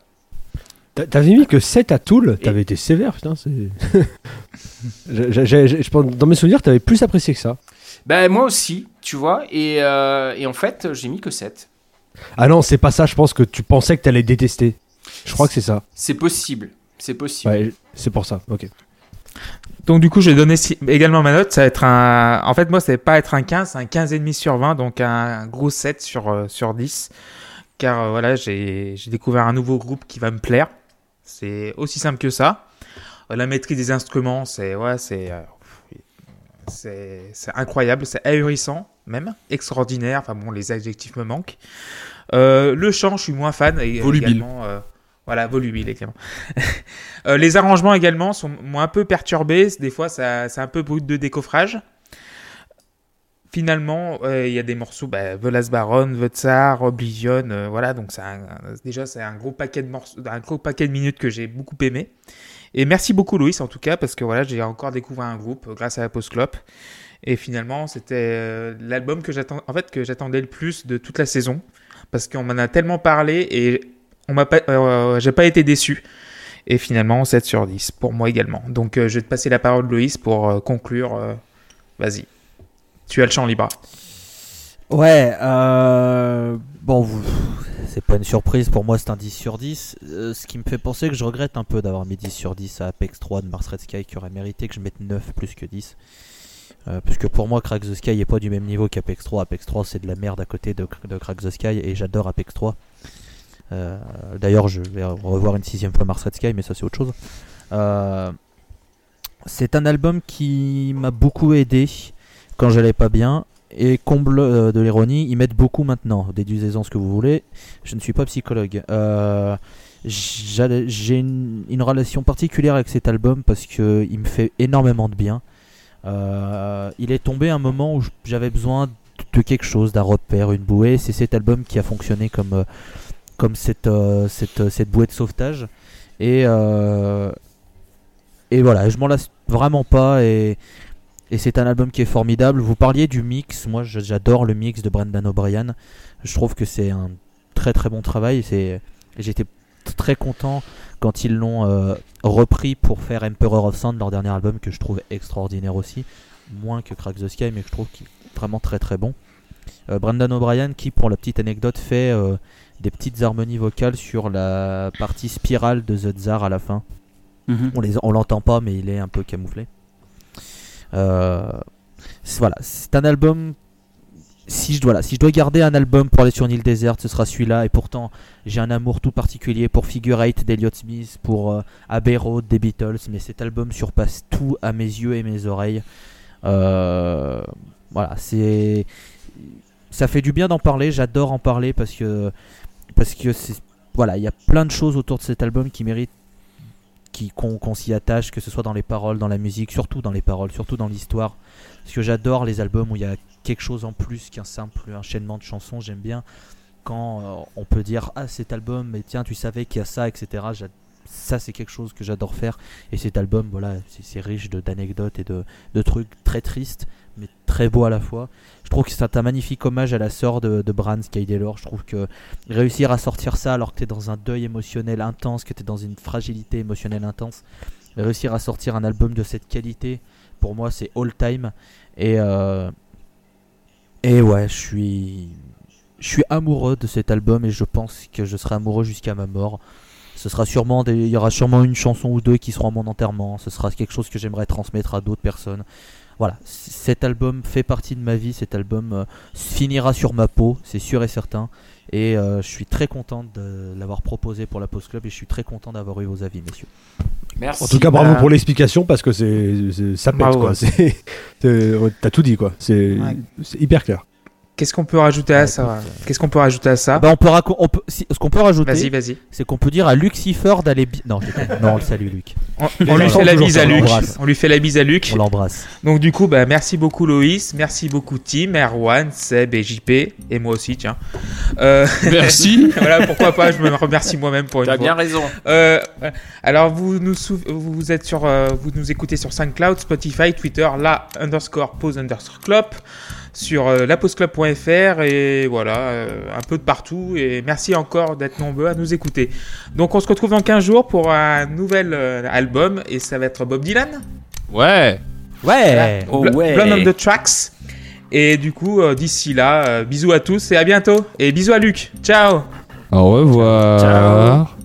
T'a- T'avais mis que 7 à Toul, t'avais été sévère, putain. <laughs> j'ai- je pense- dans mes souvenirs, t'avais plus apprécié que ça. Ben moi aussi, tu vois. Et, euh, et en fait, j'ai mis que 7. Ah non, c'est pas ça, je pense que tu pensais que t'allais détester. Je crois que c'est ça. C'est possible. C'est possible. Ouais, c'est pour ça, ok. Donc du coup, je vais donner également ma note. Ça va être un... En fait, moi, ça va pas être un 15, c'est un 15,5 sur 20, donc un gros 7 sur, euh, sur 10. Car euh, voilà, j'ai découvert un nouveau groupe qui va me plaire. C'est aussi simple que ça. Euh, La maîtrise des instruments, c'est ouais, c'est euh, incroyable, c'est ahurissant même, extraordinaire. Enfin bon, les adjectifs me manquent. Euh, le chant, je suis moins fan. Et, Volubile. également, voilà, volubile également. <laughs> Euh, les arrangements également sont un peu perturbé. Des fois, ça, c'est un peu brut de décoffrage. Finalement, euh, il y a des morceaux, bah, The Last Baron, The Tsar, Oblivion, euh, voilà. Donc, un- déjà, c'est un gros paquet de morceaux, un gros paquet de minutes que j'ai beaucoup aimé. Et merci beaucoup, Loïs, en tout cas, parce que voilà, j'ai encore découvert un groupe grâce à la Post. Et finalement, c'était euh, l'album que j'attends, en fait, que j'attendais le plus de toute la saison, parce qu'on m'en a tellement parlé et on m'a pas, euh, j'ai pas été déçu. Et finalement, 7 sur 10 pour moi également. Donc, euh, je vais te passer la parole, Loïs, pour euh, conclure. euh, Vas-y. Tu as le champ libre. Ouais, euh, bon, vous- c'est pas une surprise, pour moi c'est un 10 sur 10. Euh, ce qui me fait penser que je regrette un peu d'avoir mis 10 sur 10 à Apex 3 de Mars Red Sky qui aurait mérité que je mette 9 plus que 10. Euh, puisque pour moi, Crack the Sky est pas du même niveau qu'Apex 3. Apex 3, c'est de la merde à côté de, de Crack the Sky et j'adore Apex 3. Euh, D'ailleurs, je vais revoir une sixième fois Mars Red Sky, mais ça, c'est autre chose. Euh, c'est un album qui m'a beaucoup aidé quand j'allais pas bien. Et comble euh, de l'ironie, ils m'aident beaucoup maintenant. Déduisez-en ce que vous voulez. Je ne suis pas psychologue. J'ai une, une relation particulière avec cet album parce que il me fait énormément de bien. Il est tombé un moment où j'avais besoin de quelque chose, d'un repère, une bouée. C'est cet album qui a fonctionné comme, comme cette, euh, cette, cette bouée de sauvetage. Et, euh, et voilà, je m'en lasse vraiment pas. Et, et c'est un album qui est formidable. Vous parliez du mix. Moi, j'adore le mix de Brendan O'Brien. Je trouve que c'est un très très bon travail. J'étais très content quand ils l'ont euh, repris pour faire Emperor of Sand, leur dernier album, que je trouve extraordinaire aussi. Moins que Crack the Sky, mais que je trouve qu'il est vraiment très très bon. Euh, Brendan O'Brien, qui pour la petite anecdote fait euh, des petites harmonies vocales sur la partie spirale de The Tsar à la fin. On les, on l'entend pas, mais il est un peu camouflé. Euh, c'est- voilà, c'est un album. Si je, voilà, si je dois garder un album pour aller sur une île déserte, ce sera celui-là. Et pourtant, j'ai un amour tout particulier pour Figure 8 d'Elliott Smith, pour euh, Abbey Road des Beatles. Mais cet album surpasse tout à mes yeux et mes oreilles. Euh, voilà, c'est. Ça fait du bien d'en parler. J'adore en parler parce que. Parce que. Voilà, il y a plein de choses autour de cet album qui méritent qu'on s'y attache, que ce soit dans les paroles, dans la musique, surtout dans les paroles, surtout dans l'histoire. Parce que j'adore les albums où il y a quelque chose en plus qu'un simple enchaînement de chansons. J'aime bien quand euh, on peut dire Ah, cet album, mais tiens, tu savais qu'il y a ça, etc. Ça, c'est quelque chose que j'adore faire. Et cet album, voilà, c'est- riche d'anecdotes et de trucs très tristes, mais très beaux à la fois. Je trouve que c'est un magnifique hommage à la sœur de, de Bran, Sky Taylor. Je trouve que réussir à sortir ça alors que tu es dans un deuil émotionnel intense, que tu es dans une fragilité émotionnelle intense, réussir à sortir un album de cette qualité, pour moi, c'est all time. Et, euh, et ouais, je suis, je suis amoureux de cet album et je pense que je serai amoureux jusqu'à ma mort. Ce sera sûrement il y aura sûrement une chanson ou deux qui seront à mon enterrement. Ce sera quelque chose que j'aimerais transmettre à d'autres personnes. Voilà, cet album fait partie de ma vie. Cet album euh, finira sur ma peau, c'est sûr et certain. Et euh, je suis très content de l'avoir proposé pour la Post Club et je suis très content d'avoir eu vos avis, messieurs. Merci. En tout cas, bravo bah- pour l'explication parce que c'est c'est- ça pète Bravo. quoi. <laughs> C'est- c'est- ouais, T'as tout dit quoi. C'est Ouais. c'est hyper clair. Qu'est-ce qu'on peut rajouter à Ouais, ça Qu'est-ce qu'on peut rajouter à ça Bah, on peut, raco- on peut- si- ce qu'on peut Vas-y, rajouter, vas-y. c'est qu'on peut dire à Lucifer d'aller. bi- Non, non, on le salue, Luc. On, lui fait la bise à Luc. On lui fait la bise à Luc. On l'embrasse. Donc du coup, bah, merci beaucoup Loïs, merci beaucoup Tim, Erwan, Seb et JP, et moi aussi, tiens. Euh, <laughs> Merci. voilà, pourquoi pas, je me remercie moi-même pour une T'as fois. bien raison. Euh, alors vous nous sou- vous êtes sur euh, vous nous écoutez sur SoundCloud, Spotify, Twitter, la underscore pause underscore club sur euh, laposeclub.fr et voilà euh, un peu de partout et merci encore d'être nombreux à nous écouter. Donc on se retrouve dans 15 jours pour un nouvel euh, album et ça va être Bob Dylan. Ouais. Ouais. Oh Bl- ouais. Blonde on the Tracks. Et du coup, euh, d'ici là, euh, bisous à tous et à bientôt. Et bisous à Luc. Ciao Au revoir. Ciao.